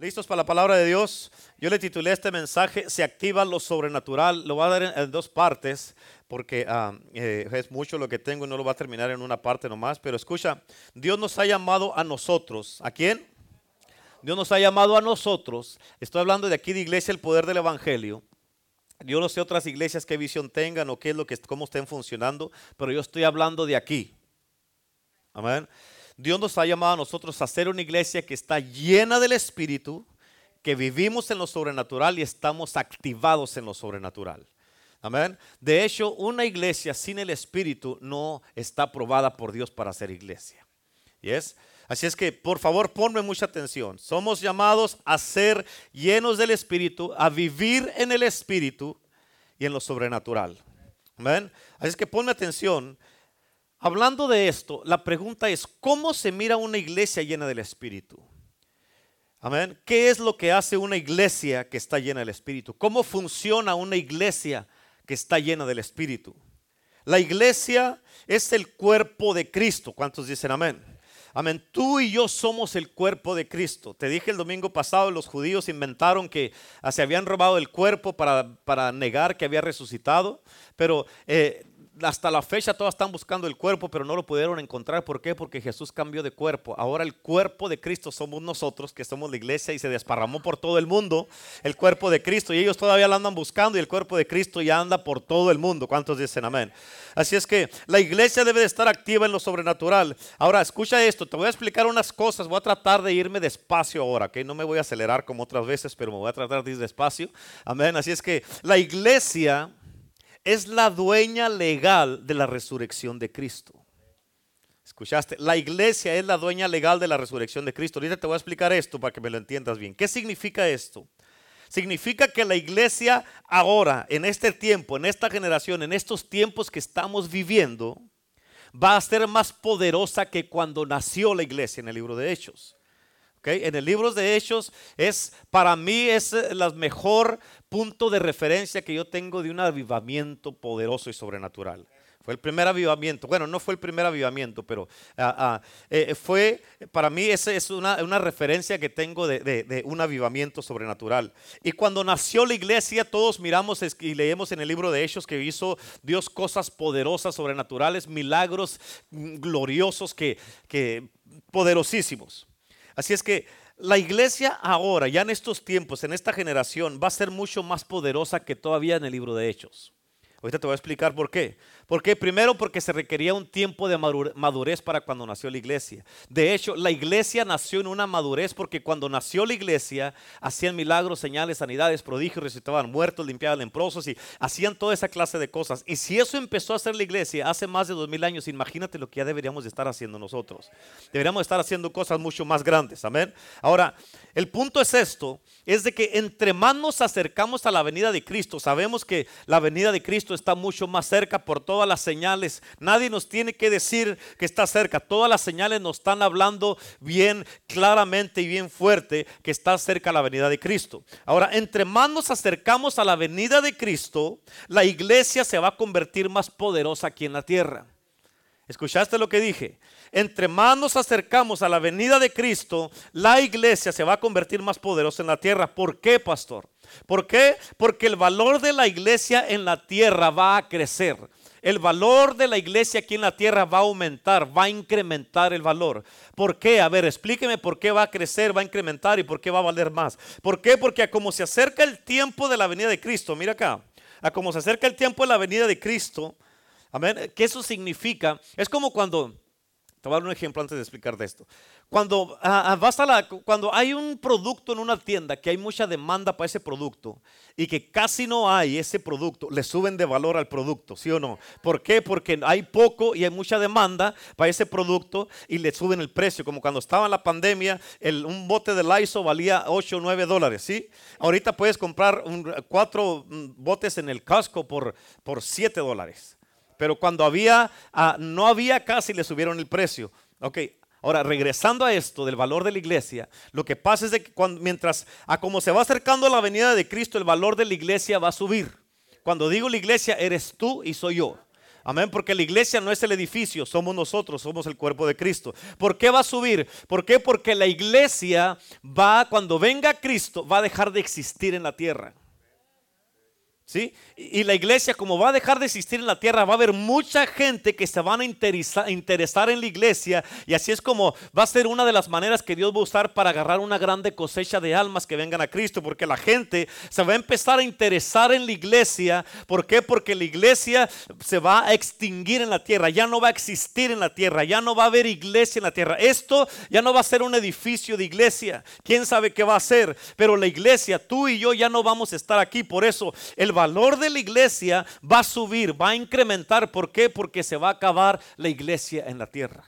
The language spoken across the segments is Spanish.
¿Listos para la palabra de Dios? Yo le titulé este mensaje, Se activa lo sobrenatural. Lo voy a dar en, dos partes porque ah, eh, es mucho lo que tengo y no lo va a terminar en una parte nomás. Pero escucha, Dios nos ha llamado a nosotros. ¿A quién? Dios nos ha llamado a nosotros. Estoy hablando de aquí de iglesia, el poder del evangelio. Yo no sé otras iglesias qué visión tengan o qué es lo que, cómo estén funcionando, pero yo estoy hablando de aquí. Amén. Dios nos ha llamado a nosotros a ser una iglesia que está llena del Espíritu, que vivimos en lo sobrenatural y estamos activados en lo sobrenatural. Amén. De hecho, una iglesia sin el Espíritu no está aprobada por Dios para ser iglesia. ¿Yes? Así es que, por favor, ponme mucha atención. Somos llamados a ser llenos del Espíritu, a vivir en el Espíritu y en lo sobrenatural. Amén. Así es que ponme atención Hablando de esto, la pregunta es, ¿cómo se mira una iglesia llena del Espíritu? Amén. ¿Qué es lo que hace una iglesia que está llena del Espíritu? ¿Cómo funciona una iglesia que está llena del Espíritu? La iglesia es el cuerpo de Cristo. ¿Cuántos dicen amén? Amén. Tú y yo somos el cuerpo de Cristo. Te dije el domingo pasado, los judíos inventaron que ah, se habían robado el cuerpo para, para negar que había resucitado. Pero eh, hasta la fecha todos están buscando el cuerpo, pero no lo pudieron encontrar. ¿Por qué? Porque Jesús cambió de cuerpo. Ahora el cuerpo de Cristo somos nosotros, que somos la iglesia y se desparramó por todo el mundo el cuerpo de Cristo. Y ellos todavía lo andan buscando y el cuerpo de Cristo ya anda por todo el mundo. ¿Cuántos dicen amén? Así es que la iglesia debe de estar activa en lo sobrenatural. Ahora, escucha esto, te voy a explicar unas cosas. Voy a tratar de irme despacio ahora, que no me voy a acelerar como otras veces, pero me voy a tratar de ir despacio. Amén. Así es que la iglesia es la dueña legal de la resurrección de Cristo. ¿Escuchaste? La iglesia es la dueña legal de la resurrección de Cristo. Ahorita te voy a explicar esto para que me lo entiendas bien. ¿Qué significa esto? Significa que la iglesia ahora, en este tiempo, en esta generación, en estos tiempos que estamos viviendo, va a ser más poderosa que cuando nació la iglesia en el libro de Hechos. En el libro de Hechos es, para mí, es el eh, mejor punto de referencia que yo tengo de un avivamiento poderoso y sobrenatural. Fue el primer avivamiento. Bueno, no fue el primer avivamiento, pero ah, ah, eh, fue, para mí, esa es una, referencia que tengo de, un avivamiento sobrenatural. Y cuando nació la iglesia, todos miramos y leemos en el libro de Hechos que hizo Dios cosas poderosas, sobrenaturales, milagros mm, gloriosos, que poderosísimos. Así es que la iglesia ahora, ya en estos tiempos, en esta generación, va a ser mucho más poderosa que todavía en el libro de Hechos. Ahorita te voy a explicar por qué. Porque primero porque se requería un tiempo de madurez para cuando nació la iglesia. De hecho, la iglesia nació en una madurez porque cuando nació la iglesia hacían milagros, señales, sanidades, prodigios, resucitaban muertos, limpiaban leprosos y hacían toda esa clase de cosas. Y si eso empezó a hacer la iglesia hace más de dos mil años, imagínate lo que ya deberíamos de estar haciendo nosotros. Deberíamos estar haciendo cosas mucho más grandes. Amén. Ahora, el punto es esto, es de que entre más nos acercamos a la venida de Cristo, sabemos que la venida de Cristo está mucho más cerca por todo todas las señales. Nadie nos tiene que decir que está cerca. Todas las señales nos están hablando bien claramente y bien fuerte que está cerca la venida de Cristo. Ahora, entre más nos acercamos a la venida de Cristo, la iglesia se va a convertir más poderosa aquí en la tierra. ¿Escuchaste lo que dije? Entre más nos acercamos a la venida de Cristo, la iglesia se va a convertir más poderosa en la tierra. ¿Por qué, pastor? ¿Por qué? Porque el valor de la iglesia en la tierra va a crecer. El valor de la iglesia aquí en la tierra va a aumentar, va a incrementar el valor. ¿Por qué? A ver, explíqueme por qué va a crecer, va a incrementar y por qué va a valer más. ¿Por qué? Porque a como se acerca el tiempo de la venida de Cristo, mira acá, a como se acerca el tiempo de la venida de Cristo, amén, ¿qué eso significa? Es como cuando, te voy a dar un ejemplo antes de explicar de esto. Cuando, ah, ah, la, cuando hay un producto en una tienda que hay mucha demanda para ese producto y que casi no hay ese producto, le suben de valor al producto, ¿sí o no? ¿Por qué? Porque hay poco y hay mucha demanda para ese producto y le suben el precio. Como cuando estaba en la pandemia, un bote de Lysol valía 8 o 9 dólares, ¿sí? Ahorita puedes comprar cuatro mm, botes en el casco por, por 7 dólares. Pero cuando había, ah, no había casi le subieron el precio. Ok, Ahora, regresando a esto del valor de la iglesia, lo que pasa es que cuando, mientras a como se va acercando la venida de Cristo, el valor de la iglesia va a subir. Cuando digo la iglesia, eres tú y soy yo. Amén, porque la iglesia no es el edificio, somos nosotros, somos el cuerpo de Cristo. ¿Por qué va a subir? ¿Por qué? Porque la iglesia va, cuando venga Cristo, va a dejar de existir en la tierra. ¿Sí? Y la iglesia, como va a dejar de existir en la tierra, va a haber mucha gente que se van a interesar en la iglesia. Y así es como va a ser una de las maneras que Dios va a usar para agarrar una grande cosecha de almas que vengan a Cristo. Porque la gente se va a empezar a interesar en la iglesia. ¿Por qué? Porque la iglesia se va a extinguir en la tierra. Ya no va a existir en la tierra. Ya no va a haber iglesia en la tierra. Esto ya no va a ser un edificio de iglesia. ¿Quién sabe qué va a ser? Pero la iglesia, tú y yo ya no vamos a estar aquí. Por eso el valor de la iglesia va a subir, va a incrementar. ¿Por qué? Porque se va a acabar la iglesia en la tierra.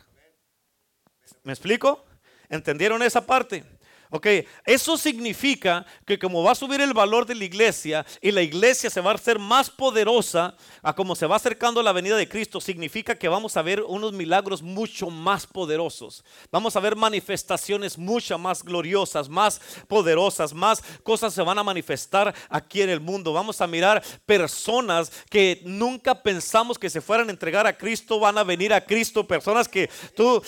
¿Me explico? ¿Entendieron esa parte? Ok, eso significa que como va a subir el valor de la iglesia y la iglesia se va a hacer más poderosa a como se va acercando la venida de Cristo, significa que vamos a ver unos milagros mucho más poderosos. Vamos a ver manifestaciones mucho más gloriosas, más poderosas, más cosas se van a manifestar aquí en el mundo. Vamos a mirar personas que nunca pensamos que se fueran a entregar a Cristo, van a venir a Cristo. Personas que tú,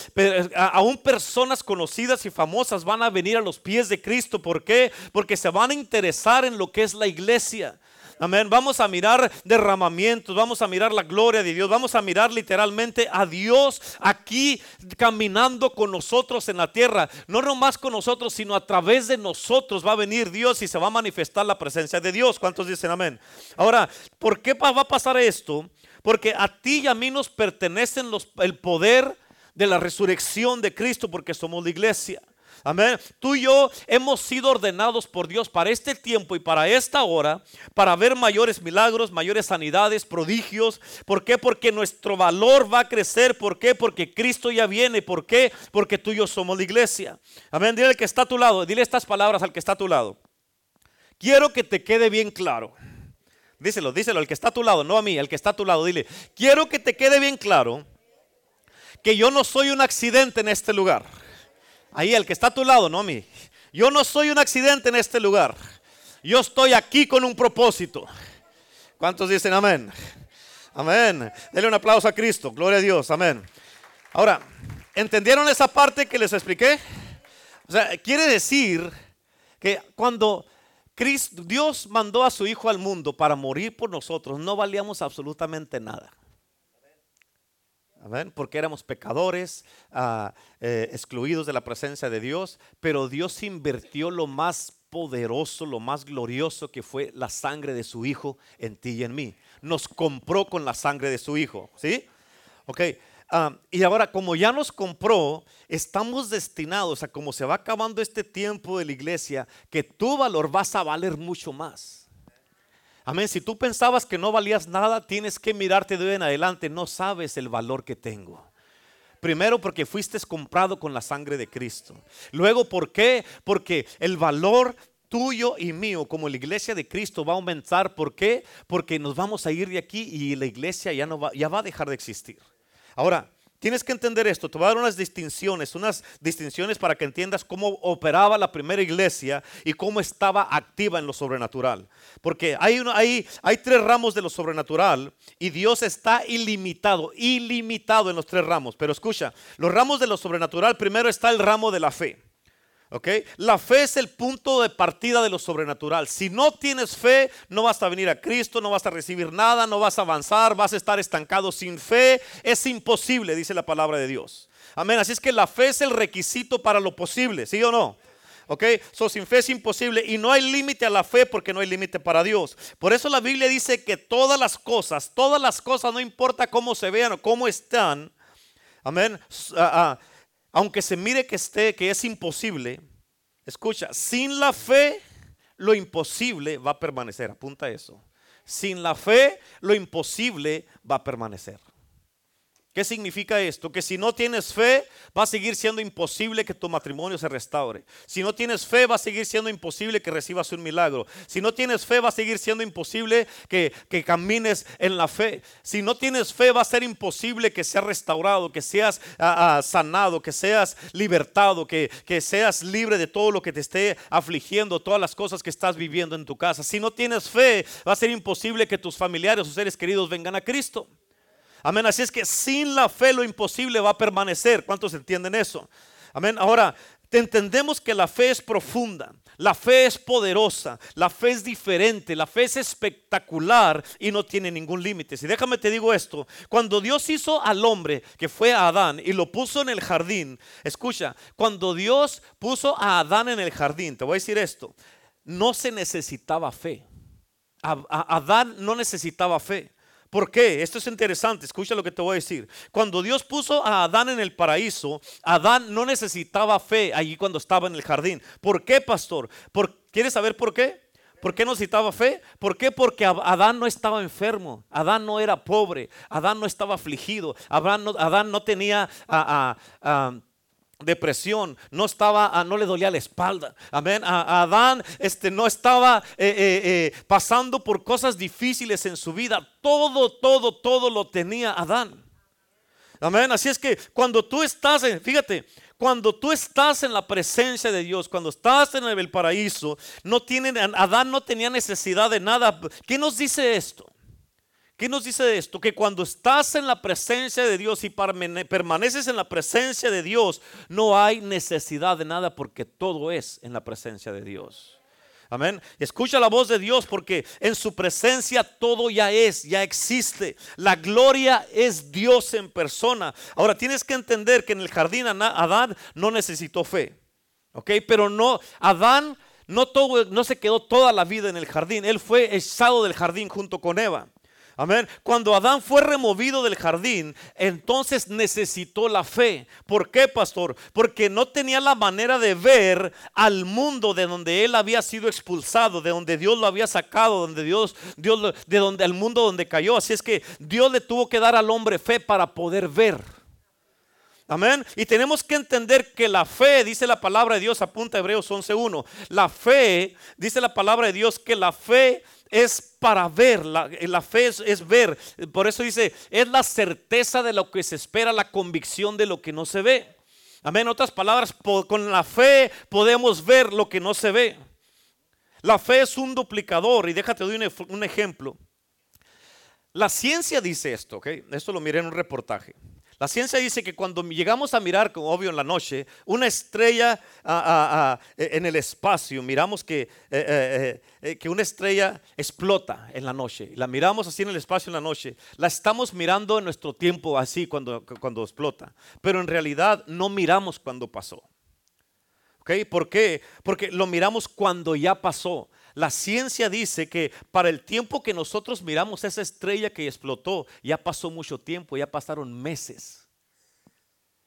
aún personas conocidas y famosas van a venir a los pies de Cristo. ¿Por qué? Porque se van a interesar en lo que es la iglesia. Amén. Vamos a mirar derramamientos, vamos a mirar la gloria de Dios, vamos a mirar literalmente a Dios aquí caminando con nosotros en la tierra. No nomás con nosotros, sino a través de nosotros va a venir Dios y se va a manifestar la presencia de Dios. ¿Cuántos dicen amén? Ahora, ¿por qué va a pasar esto? Porque a ti y a mí nos pertenecen los, el poder de la resurrección de Cristo porque somos la iglesia. Amén. Tú y yo hemos sido ordenados por Dios para este tiempo y para esta hora, para ver mayores milagros, mayores sanidades, prodigios. ¿Por qué? Porque nuestro valor va a crecer. ¿Por qué? Porque Cristo ya viene. ¿Por qué? Porque tú y yo somos la iglesia. Amén. Dile al que está a tu lado, dile estas palabras al que está a tu lado. Quiero que te quede bien claro. Díselo, díselo al que está a tu lado, no a mí, al que está a tu lado. Dile, quiero que te quede bien claro que yo no soy un accidente en este lugar. Ahí el que está a tu lado, no mí. Yo no soy un accidente en este lugar. Yo estoy aquí con un propósito. ¿Cuántos dicen amén? Amén. Denle un aplauso a Cristo. Gloria a Dios. Amén. Ahora, ¿entendieron esa parte que les expliqué? O sea, quiere decir que cuando Cristo, Dios mandó a su Hijo al mundo para morir por nosotros, no valíamos absolutamente nada. Porque éramos pecadores, ah, eh, excluidos de la presencia de Dios, pero Dios invirtió lo más poderoso, lo más glorioso que fue la sangre de su Hijo en ti y en mí. Nos compró con la sangre de su Hijo, ¿sí? Ok, ah, y ahora como ya nos compró, estamos destinados a como se va acabando este tiempo de la iglesia, que tu valor vas a valer mucho más. Amén. Si tú pensabas que no valías nada, tienes que mirarte de hoy en adelante. No sabes el valor que tengo. Primero porque fuiste comprado con la sangre de Cristo. Luego, ¿por qué? Porque el valor tuyo y mío como la iglesia de Cristo va a aumentar. ¿Por qué? Porque nos vamos a ir de aquí y la iglesia ya, no va, ya va a dejar de existir. Ahora, Tienes que entender esto. Te voy a dar unas distinciones, unas distinciones para que entiendas cómo operaba la primera iglesia y cómo estaba activa en lo sobrenatural. Porque hay, hay, hay tres ramos de lo sobrenatural y Dios está ilimitado, ilimitado en los tres ramos. Pero escucha, los ramos de lo sobrenatural, primero está el ramo de la fe. La fe es el punto de partida de lo sobrenatural. Si no tienes fe, no vas a venir a Cristo, no vas a recibir nada, no vas a avanzar, vas a estar estancado sin fe. Es imposible, dice la palabra de Dios. Amén. Así es que la fe es el requisito para lo posible, ¿sí o no? ¿ok? So, sin fe es imposible y no hay límite a la fe porque no hay límite para Dios. Por eso la Biblia dice que todas las cosas, todas las cosas, no importa cómo se vean o cómo están, amén, ah, ah, aunque se mire que esté, que es imposible, escucha, sin la fe lo imposible va a permanecer. Apunta eso. Sin la fe lo imposible va a permanecer. ¿Qué significa esto? Que si no tienes fe, va a seguir siendo imposible que tu matrimonio se restaure. Si no tienes fe, va a seguir siendo imposible que recibas un milagro. Si no tienes fe, va a seguir siendo imposible que, camines en la fe. Si no tienes fe, va a ser imposible que seas restaurado, que seas ah, ah, sanado, que seas libertado, que, que seas libre de todo lo que te esté afligiendo, todas las cosas que estás viviendo en tu casa. Si no tienes fe, va a ser imposible que tus familiares o seres queridos vengan a Cristo. Amén. Así es que sin la fe lo imposible va a permanecer. ¿Cuántos entienden eso? Amén. Ahora, entendemos que la fe es profunda, la fe es poderosa, la fe es diferente, la fe es espectacular y no tiene ningún límite. Y déjame te digo esto, cuando Dios hizo al hombre que fue a Adán y lo puso en el jardín, escucha, cuando Dios puso a Adán en el jardín, te voy a decir esto, no se necesitaba fe. Adán no necesitaba fe. ¿Por qué? Esto es interesante, escucha lo que te voy a decir. Cuando Dios puso a Adán en el paraíso, Adán no necesitaba fe allí cuando estaba en el jardín. ¿Por qué, pastor? ¿Por, ¿Quieres saber por qué? ¿Por qué no necesitaba fe? ¿Por qué? Porque Adán no estaba enfermo, Adán no era pobre, Adán no estaba afligido, Adán no, tenía... depresión, no estaba, ah, no le dolía la espalda. Amén. A, Adán este, no estaba eh, eh, eh, pasando por cosas difíciles en su vida. Todo, todo, todo lo tenía Adán. Amén. Así es que cuando tú estás, en, fíjate, cuando tú estás en la presencia de Dios, cuando estás en el paraíso, no tienen, Adán no tenía necesidad de nada. ¿Qué nos dice esto? ¿Qué nos dice esto? Que cuando estás en la presencia de Dios y permaneces en la presencia de Dios, no hay necesidad de nada porque todo es en la presencia de Dios. Amén. Escucha la voz de Dios porque en su presencia todo ya es, ya existe. La gloria es Dios en persona. Ahora tienes que entender que en el jardín Adán no necesitó fe. ¿Ok? Pero no, Adán no, no se quedó toda la vida en el jardín. Él fue echado del jardín junto con Eva. Amén. Cuando Adán fue removido del jardín, entonces necesitó la fe. ¿Por qué, pastor? Porque no tenía la manera de ver al mundo de donde él había sido expulsado, de donde Dios lo había sacado, donde Dios, Dios de donde el mundo donde cayó. Así es que Dios le tuvo que dar al hombre fe para poder ver. Amén. Y tenemos que entender que la fe, dice la palabra de Dios, apunta a Hebreos 11.1. La fe, dice la palabra de Dios, que la fe es para ver, la, fe es, ver. Por eso dice, es la certeza de lo que se espera, la convicción de lo que no se ve. Amén. En otras palabras, con la fe podemos ver lo que no se ve. La fe es un duplicador y déjate doy un, ejemplo. La ciencia dice esto. Esto lo miré en un reportaje. La ciencia dice que cuando llegamos a mirar, como obvio en la noche, una estrella e, en el espacio, miramos que, eh, eh, eh, que una estrella explota en la noche. La miramos así en el espacio en la noche. La estamos mirando en nuestro tiempo así cuando, cuando explota. Pero en realidad no miramos cuando pasó. ¿Por qué? Porque lo miramos cuando ya pasó. La ciencia dice que para el tiempo que nosotros miramos esa estrella que explotó, ya pasó mucho tiempo, ya pasaron meses.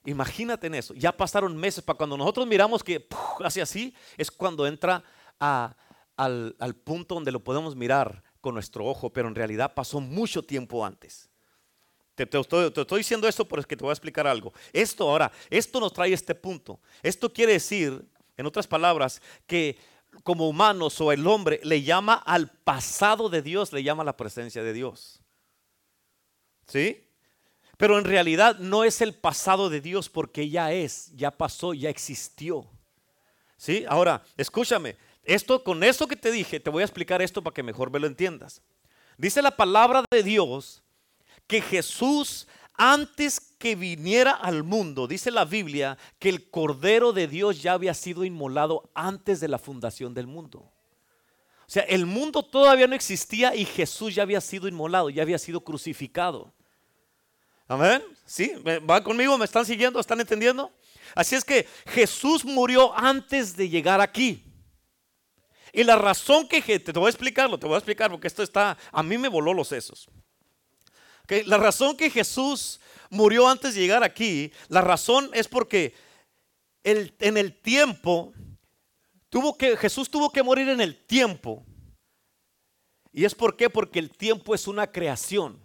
Imagínate en eso, ya pasaron meses. Para cuando nosotros miramos que hace así, es cuando entra al, punto donde lo podemos mirar con nuestro ojo, pero en realidad pasó mucho tiempo antes. Te, estoy, te, estoy, diciendo esto porque te voy a explicar algo. Esto ahora, esto nos trae este punto. Esto quiere decir, en otras palabras, que como humanos o el hombre le llama al pasado de Dios, le llama la presencia de Dios. ¿Sí? Pero en realidad no es el pasado de Dios porque ya es, ya pasó, ya existió. ¿Sí? Ahora, escúchame, esto con eso que te dije, te voy a explicar esto para que mejor me lo entiendas. Dice la palabra de Dios que Jesús antes que viniera al mundo, dice la Biblia, que el Cordero de Dios ya había sido inmolado antes de la fundación del mundo. O sea, el mundo todavía no existía y Jesús ya había sido inmolado, ya había sido crucificado. Amén. ¿Sí? ¿Van conmigo? ¿Me están siguiendo? ¿Están entendiendo? Así es que Jesús murió antes de llegar aquí. Y la razón que te voy a explicarlo, te voy a explicar porque esto está, a mí me voló los sesos. La razón que Jesús murió antes de llegar aquí, la razón es porque en el tiempo, tuvo que, Jesús tuvo que morir en el tiempo. ¿Y es por qué? Porque el tiempo es una creación.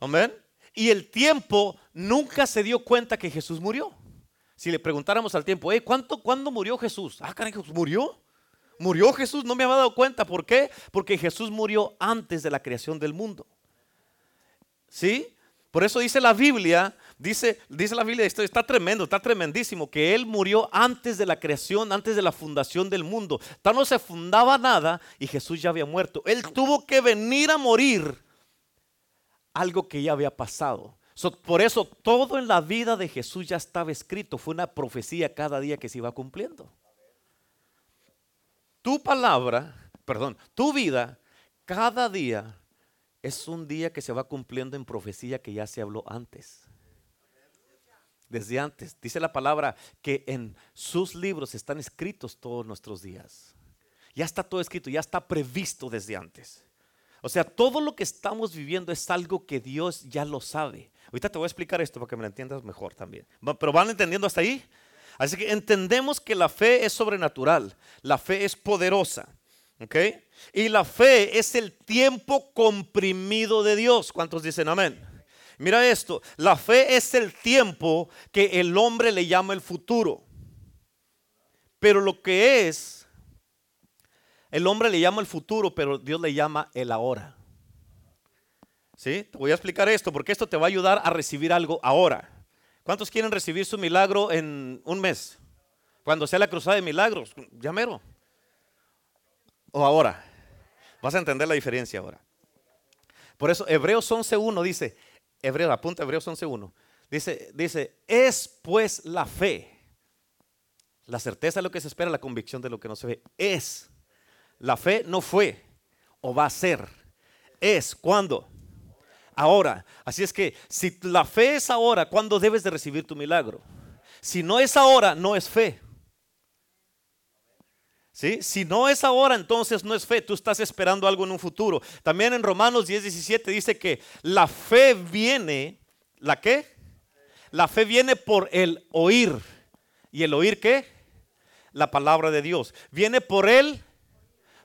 Amén. Y el tiempo nunca se dio cuenta que Jesús murió. Si le preguntáramos al tiempo, ¿cuánto, ¿cuándo murió Jesús? Ah, caray, ¿murió? ¿Murió Jesús? No me había dado cuenta. ¿Por qué? Porque Jesús murió antes de la creación del mundo. ¿Sí? Por eso dice la Biblia, dice, dice la Biblia, esto está tremendo, está tremendísimo, que Él murió antes de la creación, antes de la fundación del mundo. Tal no se fundaba nada y Jesús ya había muerto. Él tuvo que venir a morir algo que ya había pasado. por eso todo en la vida de Jesús ya estaba escrito. Fue una profecía cada día que se iba cumpliendo. Tu palabra, perdón, tu vida, cada día es un día que se va cumpliendo en profecía que ya se habló antes. Desde antes. Dice la palabra que en sus libros están escritos todos nuestros días. Ya está todo escrito, ya está previsto desde antes. O sea, todo lo que estamos viviendo es algo que Dios ya lo sabe. Ahorita te voy a explicar esto para que me lo entiendas mejor también. Pero van entendiendo hasta ahí. Así que entendemos que la fe es sobrenatural, la fe es poderosa. ¿Ok? Y la fe es el tiempo comprimido de Dios. ¿Cuántos dicen amén? Mira esto, la fe es el tiempo que el hombre le llama el futuro. Pero lo que es, el hombre le llama el futuro, pero Dios le llama el ahora. ¿Sí? Te voy a explicar esto porque esto te va a ayudar a recibir algo ahora. ¿Cuántos quieren recibir su milagro en un mes? Cuando sea la cruzada de milagros, llamero. O ahora. Vas a entender la diferencia ahora. Por eso Hebreos 11.1 dice, Hebreos, apunta Hebreos 11.1. Dice, dice, es pues la fe. La certeza de lo que se espera, la convicción de lo que no se ve. Es. La fe no fue o va a ser. Es. ¿Cuándo? Ahora. Así es que si la fe es ahora, ¿cuándo debes de recibir tu milagro? Si no es ahora, no es fe. ¿Sí? Si no es ahora, entonces no es fe. Tú estás esperando algo en un futuro. También en Romanos 10, 17 dice que la fe viene, ¿la qué? La fe viene por el oír. ¿Y el oír qué? La palabra de Dios. Viene por él,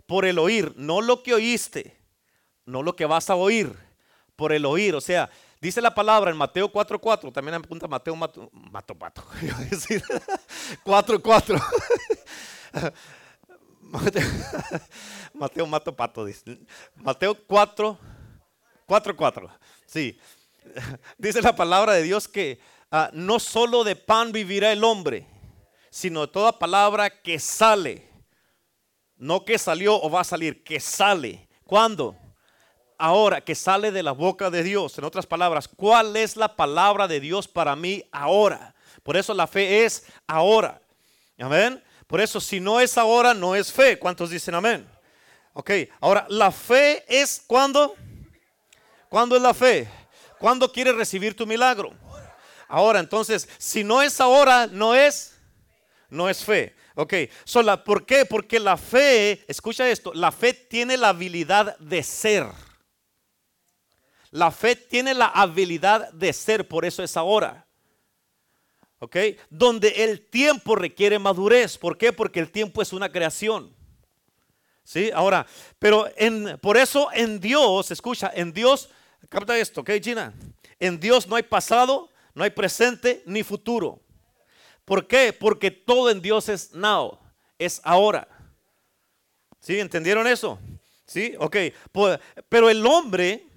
por el oír. No lo que oíste, no lo que vas a oír, por el oír. O sea, dice la palabra en Mateo 4, 4. También apunta Mateo, Mato, Mato, Mato. 4, 4. Mateo mato pato, dice. Mateo 4, 4, 4. Sí. Dice la palabra de Dios que ah, no solo de pan vivirá el hombre, sino de toda palabra que sale. No que salió o va a salir, que sale. ¿Cuándo? Ahora, que sale de la boca de Dios. En otras palabras, ¿cuál es la palabra de Dios para mí ahora? Por eso la fe es ahora. Amén. Por eso, si no es ahora, no es fe. ¿Cuántos dicen amén? Ok, ahora, la fe es cuando. ¿Cuándo es la fe? ¿Cuándo quieres recibir tu milagro? Ahora, entonces, si no es ahora, no es. No es fe. Ok, so ¿por qué? Porque la fe, escucha esto, la fe tiene la habilidad de ser. La fe tiene la habilidad de ser, por eso es ahora. ¿Ok? Donde el tiempo requiere madurez. ¿Por qué? Porque el tiempo es una creación. ¿Sí? Ahora, pero en, por eso en Dios, escucha, en Dios, capta esto, ¿ok, Gina? En Dios no hay pasado, no hay presente ni futuro. ¿Por qué? Porque todo en Dios es now, es ahora. ¿Sí? ¿Entendieron eso? ¿Sí? Ok. Pero el hombre,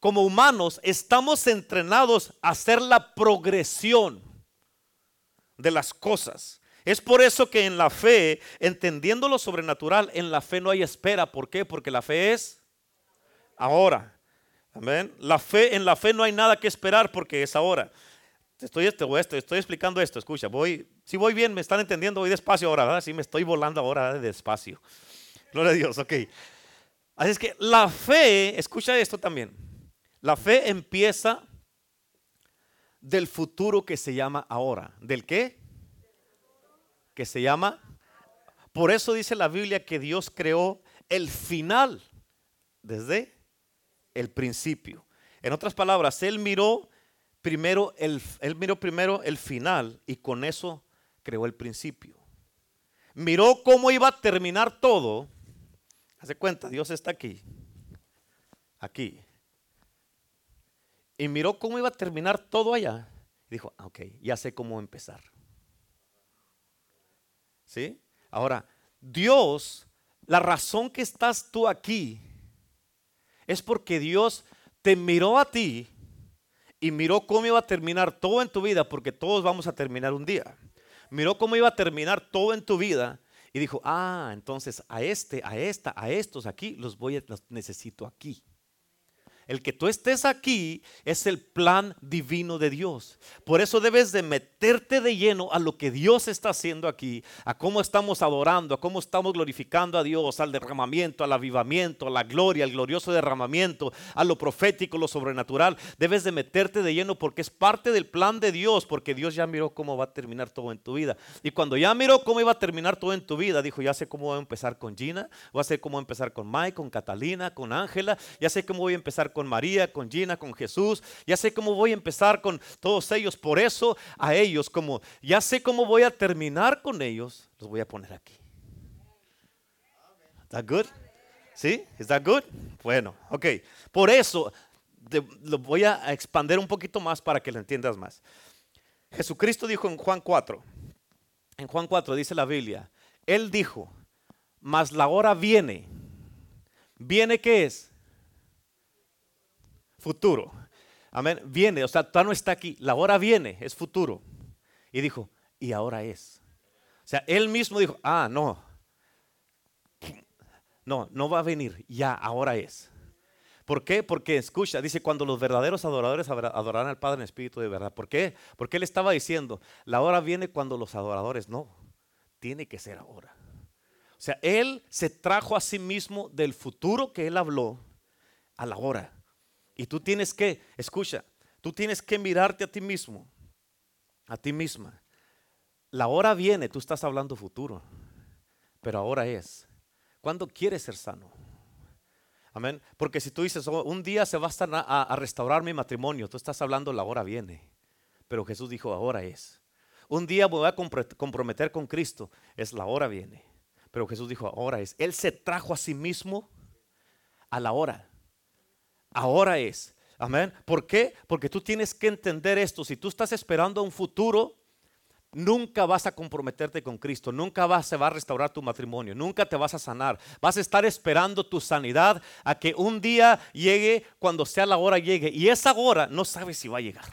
como humanos, estamos entrenados a hacer la progresión de las cosas. Es por eso que en la fe, entendiendo lo sobrenatural, en la fe no hay espera. ¿Por qué? Porque la fe es ahora. Amén. La fe, en la fe no hay nada que esperar porque es ahora. Estoy, estoy, estoy explicando esto, escucha, voy, si voy bien, me están entendiendo, voy despacio ahora, ¿verdad? Sí, me estoy volando ahora despacio. Gloria a Dios, ok. Así es que la fe, escucha esto también, la fe empieza del futuro que se llama ahora. ¿Del qué? Que se llama. Por eso dice la Biblia que Dios creó el final desde el principio. En otras palabras, Él miró primero el, él miró primero el final y con eso creó el principio. Miró cómo iba a terminar todo. Hace cuenta, Dios está aquí. Aquí y miró cómo iba a terminar todo allá. dijo, ah, ok, ya sé cómo empezar. ¿Sí? Ahora, Dios, la razón que estás tú aquí es porque Dios te miró a ti y miró cómo iba a terminar todo en tu vida, porque todos vamos a terminar un día. Miró cómo iba a terminar todo en tu vida y dijo, ah, entonces a este, a esta, a estos aquí, los voy a, los necesito aquí. El que tú estés aquí es el plan divino de Dios. Por eso debes de meterte de lleno a lo que Dios está haciendo aquí, a cómo estamos adorando, a cómo estamos glorificando a Dios, al derramamiento, al avivamiento, a la gloria, al glorioso derramamiento, a lo profético, lo sobrenatural. Debes de meterte de lleno porque es parte del plan de Dios, porque Dios ya miró cómo va a terminar todo en tu vida. Y cuando ya miró cómo iba a terminar todo en tu vida, dijo, ya sé cómo voy a empezar con Gina, voy a sé cómo a empezar con Mike, con Catalina, con Ángela, ya sé cómo voy a empezar con María, con Gina, con Jesús. Ya sé cómo voy a empezar con todos ellos. Por eso a ellos, como ya sé cómo voy a terminar con ellos, los voy a poner aquí. ¿Está good? ¿Sí? ¿Está good? Bueno, ok. Por eso lo voy a expander un poquito más para que lo entiendas más. Jesucristo dijo en Juan 4, en Juan 4 dice la Biblia, Él dijo, mas la hora viene. ¿Viene qué es? Futuro. Amén. Viene, o sea, todavía no está aquí. La hora viene, es futuro. Y dijo, y ahora es. O sea, él mismo dijo, ah, no. No, no va a venir, ya, ahora es. ¿Por qué? Porque escucha, dice, cuando los verdaderos adoradores adorarán al Padre en espíritu de verdad. ¿Por qué? Porque él estaba diciendo, la hora viene cuando los adoradores no. Tiene que ser ahora. O sea, él se trajo a sí mismo del futuro que él habló a la hora. Y tú tienes que, escucha, tú tienes que mirarte a ti mismo, a ti misma. La hora viene, tú estás hablando futuro, pero ahora es. ¿Cuándo quieres ser sano? Amén. Porque si tú dices, oh, un día se va a, a, restaurar mi matrimonio, tú estás hablando, la hora viene. Pero Jesús dijo, ahora es. Un día voy a comprometer con Cristo, es la hora viene. Pero Jesús dijo, ahora es. Él se trajo a sí mismo a la hora. Ahora es. Amén. ¿Por qué? Porque tú tienes que entender esto. Si tú estás esperando un futuro, nunca vas a comprometerte con Cristo. Nunca vas, se va a restaurar tu matrimonio. Nunca te vas a sanar. Vas a estar esperando tu sanidad a que un día llegue cuando sea la hora llegue. Y esa hora no sabes si va a llegar.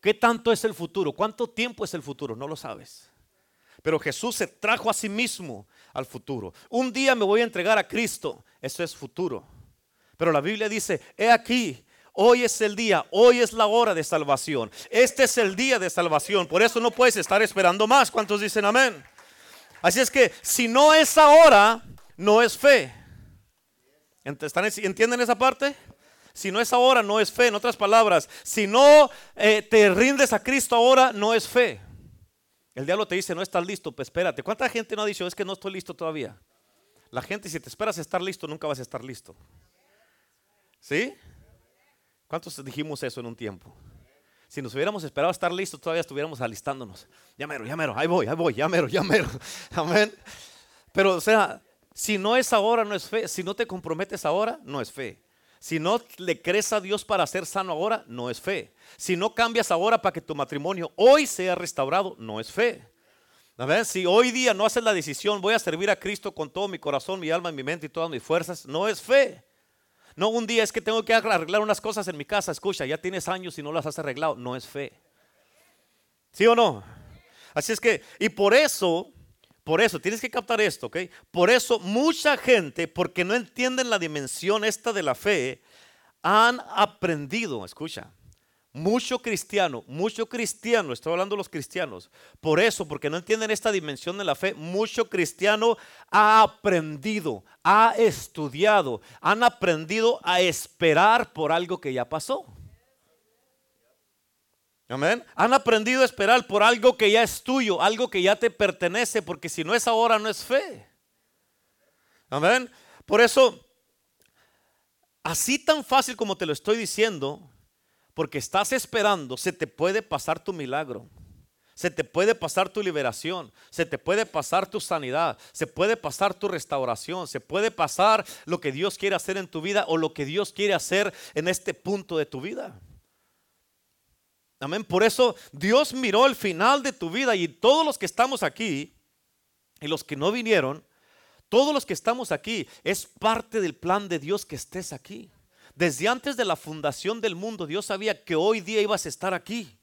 ¿Qué tanto es el futuro? ¿Cuánto tiempo es el futuro? No lo sabes. Pero Jesús se trajo a sí mismo al futuro. Un día me voy a entregar a Cristo. Eso es futuro. Pero la Biblia dice, he aquí, hoy es el día, hoy es la hora de salvación. Este es el día de salvación. Por eso no puedes estar esperando más. ¿Cuántos dicen amén? Así es que si no es ahora, no es fe. ¿Entienden esa parte? Si no es ahora, no es fe. En otras palabras, si no eh, te rindes a Cristo ahora, no es fe. El diablo te dice, no estás listo, pues espérate. ¿Cuánta gente no ha dicho, es que no estoy listo todavía? La gente, si te esperas estar listo, nunca vas a estar listo. ¿Sí? ¿Cuántos dijimos eso en un tiempo? Si nos hubiéramos esperado estar listos, todavía estuviéramos alistándonos. Ya mero, ya mero, ahí voy, ahí voy, ya mero, ya mero. Amén. Pero, o sea, si no es ahora, no es fe. Si no te comprometes ahora, no es fe. Si no le crees a Dios para ser sano ahora, no es fe. Si no cambias ahora para que tu matrimonio hoy sea restaurado, no es fe. Si hoy día no haces la decisión, voy a servir a Cristo con todo mi corazón, mi alma, mi mente y todas mis fuerzas, no es fe. No un día es que tengo que arreglar unas cosas en mi casa. Escucha, ya tienes años y no las has arreglado. No es fe. ¿Sí o no? Así es que, y por eso, por eso, tienes que captar esto, ¿ok? Por eso mucha gente, porque no entienden la dimensión esta de la fe, han aprendido, escucha, mucho cristiano, mucho cristiano, estoy hablando de los cristianos, por eso, porque no entienden esta dimensión de la fe, mucho cristiano ha aprendido, ha estudiado, han aprendido a esperar por algo que ya pasó. Amén. Han aprendido a esperar por algo que ya es tuyo, algo que ya te pertenece, porque si no es ahora, no es fe. Amén. Por eso, así tan fácil como te lo estoy diciendo, porque estás esperando, se te puede pasar tu milagro. Se te puede pasar tu liberación, se te puede pasar tu sanidad, se puede pasar tu restauración, se puede pasar lo que Dios quiere hacer en tu vida o lo que Dios quiere hacer en este punto de tu vida. Amén. Por eso Dios miró el final de tu vida y todos los que estamos aquí y los que no vinieron, todos los que estamos aquí, es parte del plan de Dios que estés aquí. Desde antes de la fundación del mundo, Dios sabía que hoy día ibas a estar aquí.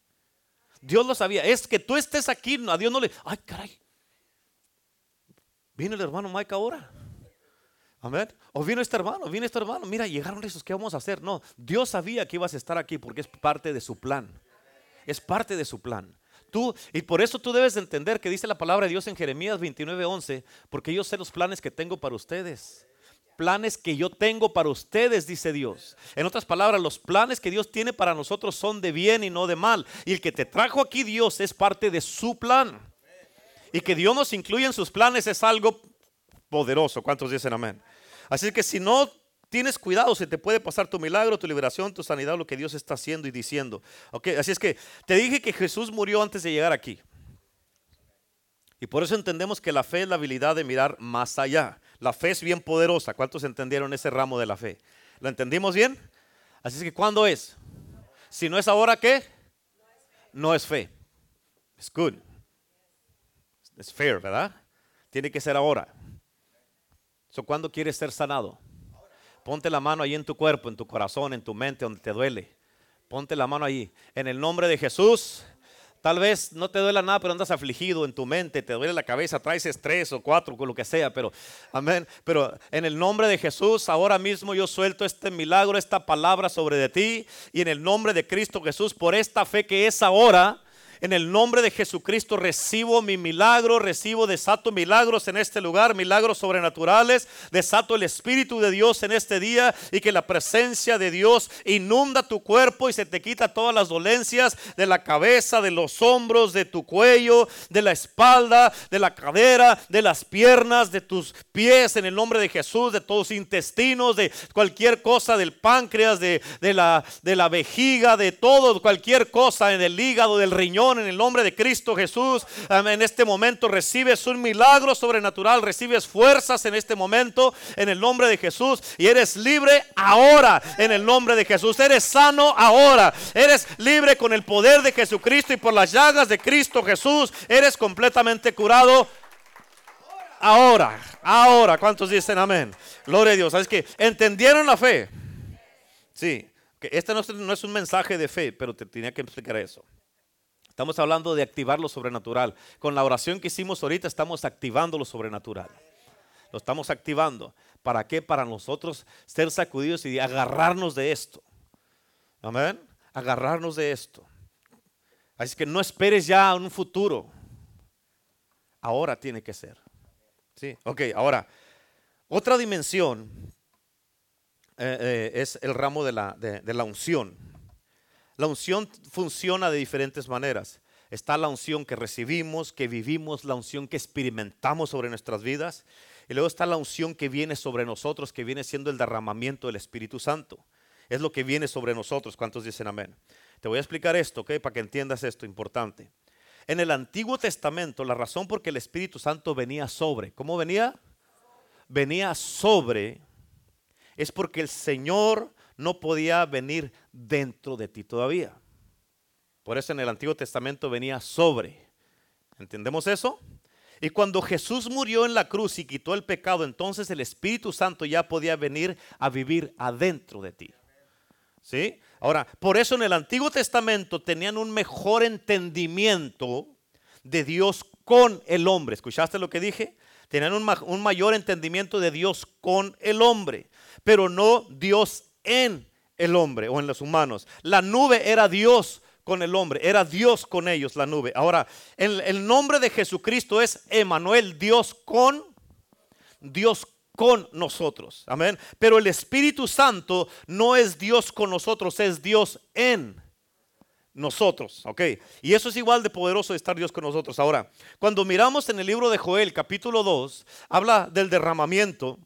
Dios lo sabía. Es que tú estés aquí, a Dios no le... Ay, caray. Viene el hermano Mike ahora. Amén. O vino este hermano, vino este hermano. Mira, llegaron esos, ¿qué vamos a hacer? No, Dios sabía que ibas a estar aquí porque es parte de su plan. Es parte de su plan. Tú, y por eso tú debes entender que dice la palabra de Dios en Jeremías 29:11, porque yo sé los planes que tengo para ustedes. Planes que yo tengo para ustedes, dice Dios. En otras palabras, los planes que Dios tiene para nosotros son de bien y no de mal. Y el que te trajo aquí Dios es parte de su plan. Y que Dios nos incluya en sus planes es algo poderoso. ¿Cuántos dicen amén? Así que si no tienes cuidado, se te puede pasar tu milagro, tu liberación, tu sanidad, lo que Dios está haciendo y diciendo. Así es que te dije que Jesús murió antes de llegar aquí. Y por eso entendemos que la fe es la habilidad de mirar más allá. La fe es bien poderosa. ¿Cuántos entendieron ese ramo de la fe? ¿Lo entendimos bien? Así es que ¿cuándo es? Si no es ahora, ¿qué? No es fe. Es good. Es fair, ¿verdad? Tiene que ser ahora. So, ¿Cuándo quieres ser sanado? Ponte la mano ahí en tu cuerpo, en tu corazón, en tu mente, donde te duele. Ponte la mano ahí. En el nombre de Jesús. Tal vez no te duela nada, pero andas afligido en tu mente, te duele la cabeza, traes estrés o cuatro, con lo que sea, pero amén. Pero en el nombre de Jesús, ahora mismo yo suelto este milagro, esta palabra sobre de ti, y en el nombre de Cristo Jesús, por esta fe que es ahora, en el nombre de Jesucristo recibo mi milagro, recibo, desato milagros en este lugar, milagros sobrenaturales, desato el Espíritu de Dios en este día y que la presencia de Dios inunda tu cuerpo y se te quita todas las dolencias de la cabeza, de los hombros, de tu cuello, de la espalda, de la cadera, de las piernas, de tus pies, en el nombre de Jesús, de todos tus intestinos, de cualquier cosa, del páncreas, de, de, la, de la vejiga, de todo, cualquier cosa, en el hígado, del riñón en el nombre de Cristo Jesús. En este momento recibes un milagro sobrenatural, recibes fuerzas en este momento en el nombre de Jesús y eres libre ahora en el nombre de Jesús. Eres sano ahora. Eres libre con el poder de Jesucristo y por las llagas de Cristo Jesús. Eres completamente curado ahora. Ahora, ¿cuántos dicen amén? Gloria a Dios. ¿Sabes que entendieron la fe? Sí. Este no es, no es un mensaje de fe, pero te tenía que explicar eso. Estamos hablando de activar lo sobrenatural. Con la oración que hicimos ahorita estamos activando lo sobrenatural. Lo estamos activando. ¿Para qué? Para nosotros ser sacudidos y agarrarnos de esto. Amén. Agarrarnos de esto. Así que no esperes ya un futuro. Ahora tiene que ser. Sí. Ok, ahora, otra dimensión eh, eh, es el ramo de la, de la unción. La unción funciona de diferentes maneras. Está la unción que recibimos, que vivimos, la unción que experimentamos sobre nuestras vidas. Y luego está la unción que viene sobre nosotros, que viene siendo el derramamiento del Espíritu Santo. Es lo que viene sobre nosotros. ¿Cuántos dicen amén? Te voy a explicar esto, ¿ok? Para que entiendas esto importante. En el Antiguo Testamento, la razón por que el Espíritu Santo venía sobre, ¿cómo venía? Venía sobre, es porque el Señor no podía venir dentro de ti todavía. Por eso en el Antiguo Testamento venía sobre. ¿Entendemos eso? Y cuando Jesús murió en la cruz y quitó el pecado, entonces el Espíritu Santo ya podía venir a vivir adentro de ti. ¿Sí? Ahora, por eso en el Antiguo Testamento tenían un mejor entendimiento de Dios con el hombre. ¿Escuchaste lo que dije? Tenían un, un mayor entendimiento de Dios con el hombre, pero no Dios en el hombre o en los humanos. La nube era Dios con el hombre, era Dios con ellos la nube. Ahora, el, el nombre de Jesucristo es Emanuel, Dios con Dios con nosotros. Amén. Pero el Espíritu Santo no es Dios con nosotros, es Dios en nosotros, ¿ok? Y eso es igual de poderoso de estar Dios con nosotros. Ahora, cuando miramos en el libro de Joel, capítulo 2, habla del derramamiento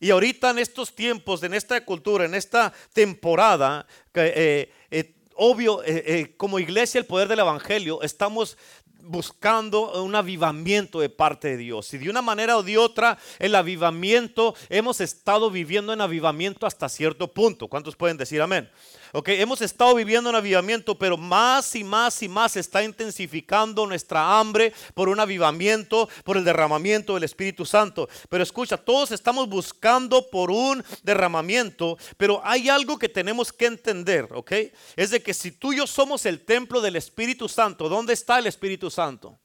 y ahorita en estos tiempos, en esta cultura, en esta temporada, eh, eh, obvio, eh, como iglesia, el poder del Evangelio, estamos buscando un avivamiento de parte de Dios. Y de una manera o de otra, el avivamiento, hemos estado viviendo en avivamiento hasta cierto punto. ¿Cuántos pueden decir amén? Ok, hemos estado viviendo un avivamiento, pero más y más y más está intensificando nuestra hambre por un avivamiento, por el derramamiento del Espíritu Santo. Pero escucha, todos estamos buscando por un derramamiento, pero hay algo que tenemos que entender, ok? Es de que si tú y yo somos el templo del Espíritu Santo, ¿dónde está el Espíritu Santo?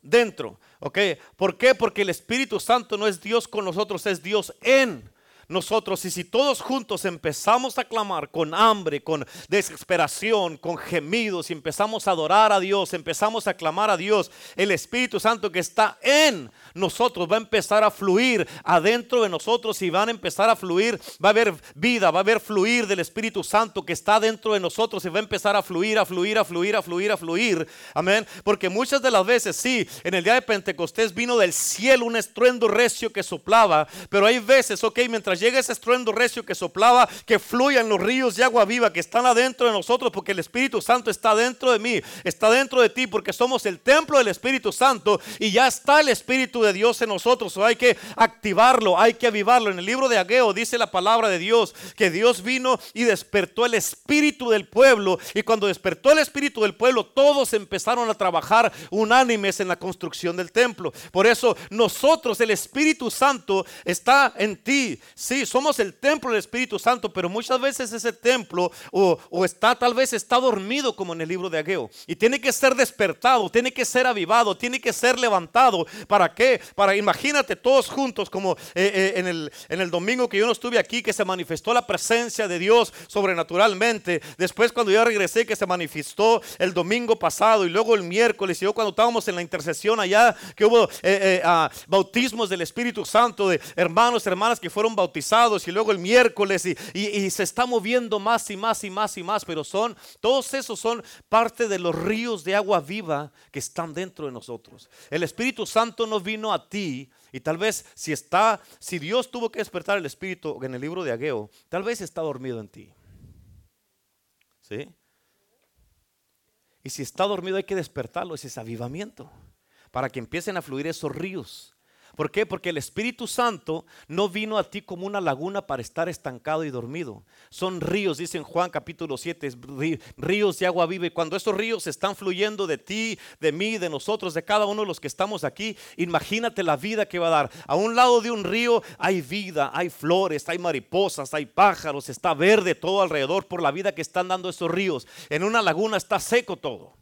Dentro. ¿Ok? ¿Por qué? Porque el Espíritu Santo no es Dios con nosotros, es Dios en nosotros. Y si todos juntos empezamos a clamar con hambre, con desesperación, con gemidos, y empezamos a adorar a Dios, empezamos a clamar a Dios, el Espíritu Santo que está en nosotros va a empezar a fluir adentro de nosotros y van a empezar a fluir, va a haber vida, va a haber fluir del Espíritu Santo que está dentro de nosotros y va a empezar a fluir, a fluir, a fluir, a fluir, a fluir. Amén. Porque muchas de las veces, sí, en el día de Pentecostés vino del cielo un estruendo recio que soplaba, pero hay veces, ok, mientras llega ese estruendo recio que soplaba, que fluyan los ríos de agua viva que están adentro de nosotros, porque el Espíritu Santo está dentro de mí, está dentro de ti, porque somos el templo del Espíritu Santo y ya está el Espíritu de Dios en nosotros. O hay que activarlo, hay que avivarlo. En el libro de Ageo dice la palabra de Dios que Dios vino y despertó el espíritu del pueblo. Y cuando despertó el espíritu del pueblo, todos empezaron a trabajar unánimes en la construcción del templo. Por eso nosotros, el Espíritu Santo está en ti. Sí, somos el templo del Espíritu Santo, pero muchas veces ese templo o, o está tal vez está dormido como en el libro de Ageo. Y tiene que ser despertado, tiene que ser avivado, tiene que ser levantado. ¿Para qué? Para imagínate todos juntos como eh, eh, en, el, en el domingo que yo no estuve aquí, que se manifestó la presencia de Dios sobrenaturalmente. Después cuando yo regresé, que se manifestó el domingo pasado y luego el miércoles. Y yo cuando estábamos en la intercesión allá, que hubo eh, ah, bautismos del Espíritu Santo de hermanos, hermanas que fueron bautizados. Y luego el miércoles y, y se está moviendo más y más y más y más. Pero son, todos esos son parte de los ríos de agua viva que están dentro de nosotros. El Espíritu Santo no vino a ti y tal vez si está, si Dios tuvo que despertar el espíritu en el libro de Ageo, tal vez está dormido en ti. ¿Sí? Y si está dormido hay que despertarlo, ese es avivamiento, para que empiecen a fluir esos ríos ¿Por qué? Porque el Espíritu Santo no vino a ti como una laguna para estar estancado y dormido. Son ríos, dice en Juan capítulo 7, ríos de agua viva. Y cuando esos ríos están fluyendo de ti, de mí, de nosotros, de cada uno de los que estamos aquí, imagínate la vida que va a dar. A un lado de un río hay vida, hay flores, hay mariposas, hay pájaros, está verde todo alrededor por la vida que están dando esos ríos. En una laguna está seco todo.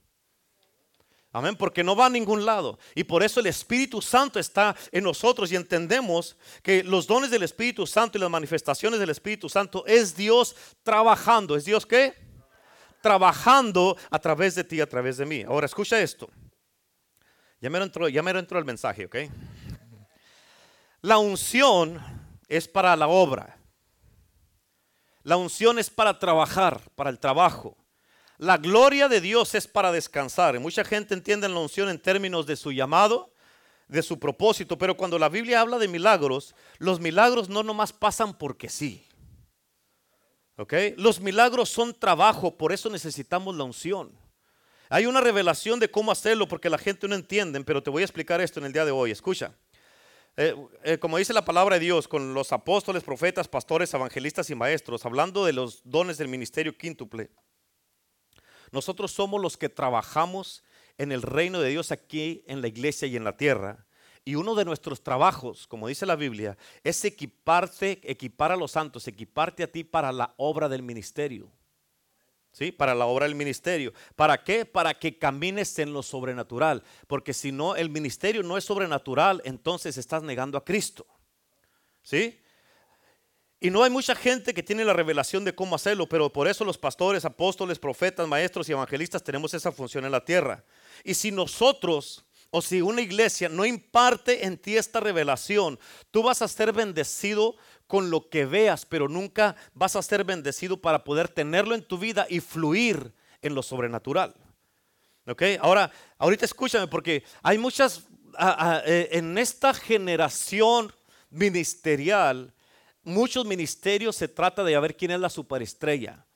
Amén, porque no va a ningún lado. Y por eso el Espíritu Santo está en nosotros y entendemos que los dones del Espíritu Santo y las manifestaciones del Espíritu Santo es Dios trabajando. ¿Es Dios qué? Trabajando a través de ti, a través de mí. Ahora escucha esto. Ya me entró, ya me entró el mensaje, ¿ok? La unción es para la obra. La unción es para trabajar, para el trabajo. La gloria de Dios es para descansar. mucha gente entiende la unción en términos de su llamado, de su propósito, pero cuando la Biblia habla de milagros, los milagros no nomás pasan porque sí. ¿Ok? Los milagros son trabajo, por eso necesitamos la unción. Hay una revelación de cómo hacerlo porque la gente no entiende, pero te voy a explicar esto en el día de hoy. Escucha. Eh, eh, como dice la palabra de Dios, con los apóstoles, profetas, pastores, evangelistas y maestros, hablando de los dones del ministerio quíntuple. Nosotros somos los que trabajamos en el reino de Dios aquí en la iglesia y en la tierra. Y uno de nuestros trabajos, como dice la Biblia, es equiparte, equipar a los santos, equiparte a ti para la obra del ministerio. ¿Sí? Para la obra del ministerio. ¿Para qué? Para que camines en lo sobrenatural. Porque si no, el ministerio no es sobrenatural, entonces estás negando a Cristo. ¿Sí? Y no hay mucha gente que tiene la revelación de cómo hacerlo, pero por eso los pastores, apóstoles, profetas, maestros y evangelistas tenemos esa función en la tierra. Y si nosotros o si una iglesia no imparte en ti esta revelación, tú vas a ser bendecido con lo que veas, pero nunca vas a ser bendecido para poder tenerlo en tu vida y fluir en lo sobrenatural. ¿Ok? Ahora, ahorita escúchame porque hay muchas, eh, en esta generación ministerial, muchos ministerios se trata de ver quién es la superestrella.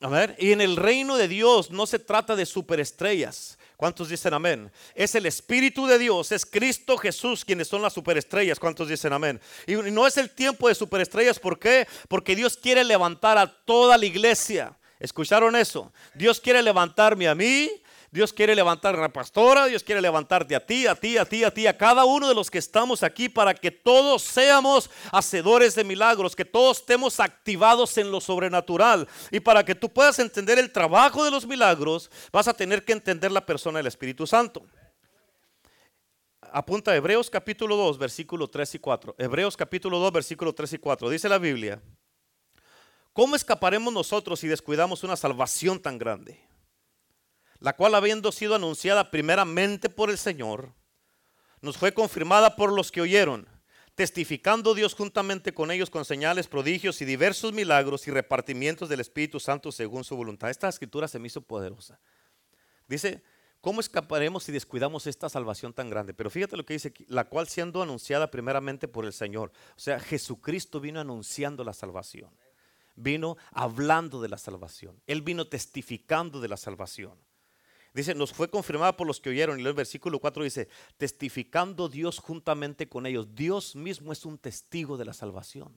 A ver, y en el reino de Dios no se trata de superestrellas. ¿Cuántos dicen amén? Es el Espíritu de Dios, es Cristo Jesús quienes son las superestrellas. ¿Cuántos dicen amén? Y no es el tiempo de superestrellas, ¿por qué? Porque Dios quiere levantar a toda la iglesia. ¿Escucharon eso? Dios quiere levantarme a mí, Dios quiere levantar a la pastora, Dios quiere levantarte a ti, a ti, a ti, a ti, a cada uno de los que estamos aquí para que todos seamos hacedores de milagros, que todos estemos activados en lo sobrenatural. Y para que tú puedas entender el trabajo de los milagros, vas a tener que entender la persona del Espíritu Santo. apunta Hebreos capítulo 2, versículo 3 y 4. Hebreos capítulo 2, versículo 3 y 4. Dice la Biblia, ¿cómo escaparemos nosotros si descuidamos una salvación tan grande? La cual habiendo sido anunciada primeramente por el Señor, nos fue confirmada por los que oyeron, testificando Dios juntamente con ellos con señales, prodigios y diversos milagros y repartimientos del Espíritu Santo según su voluntad. Esta escritura se me hizo poderosa. Dice, ¿cómo escaparemos si descuidamos esta salvación tan grande? Pero fíjate lo que dice aquí, la cual siendo anunciada primeramente por el Señor. O sea, Jesucristo vino anunciando la salvación. Vino hablando de la salvación. Él vino testificando de la salvación. Dice, nos fue confirmada por los que oyeron. Y el versículo 4 dice, testificando Dios juntamente con ellos. Dios mismo es un testigo de la salvación.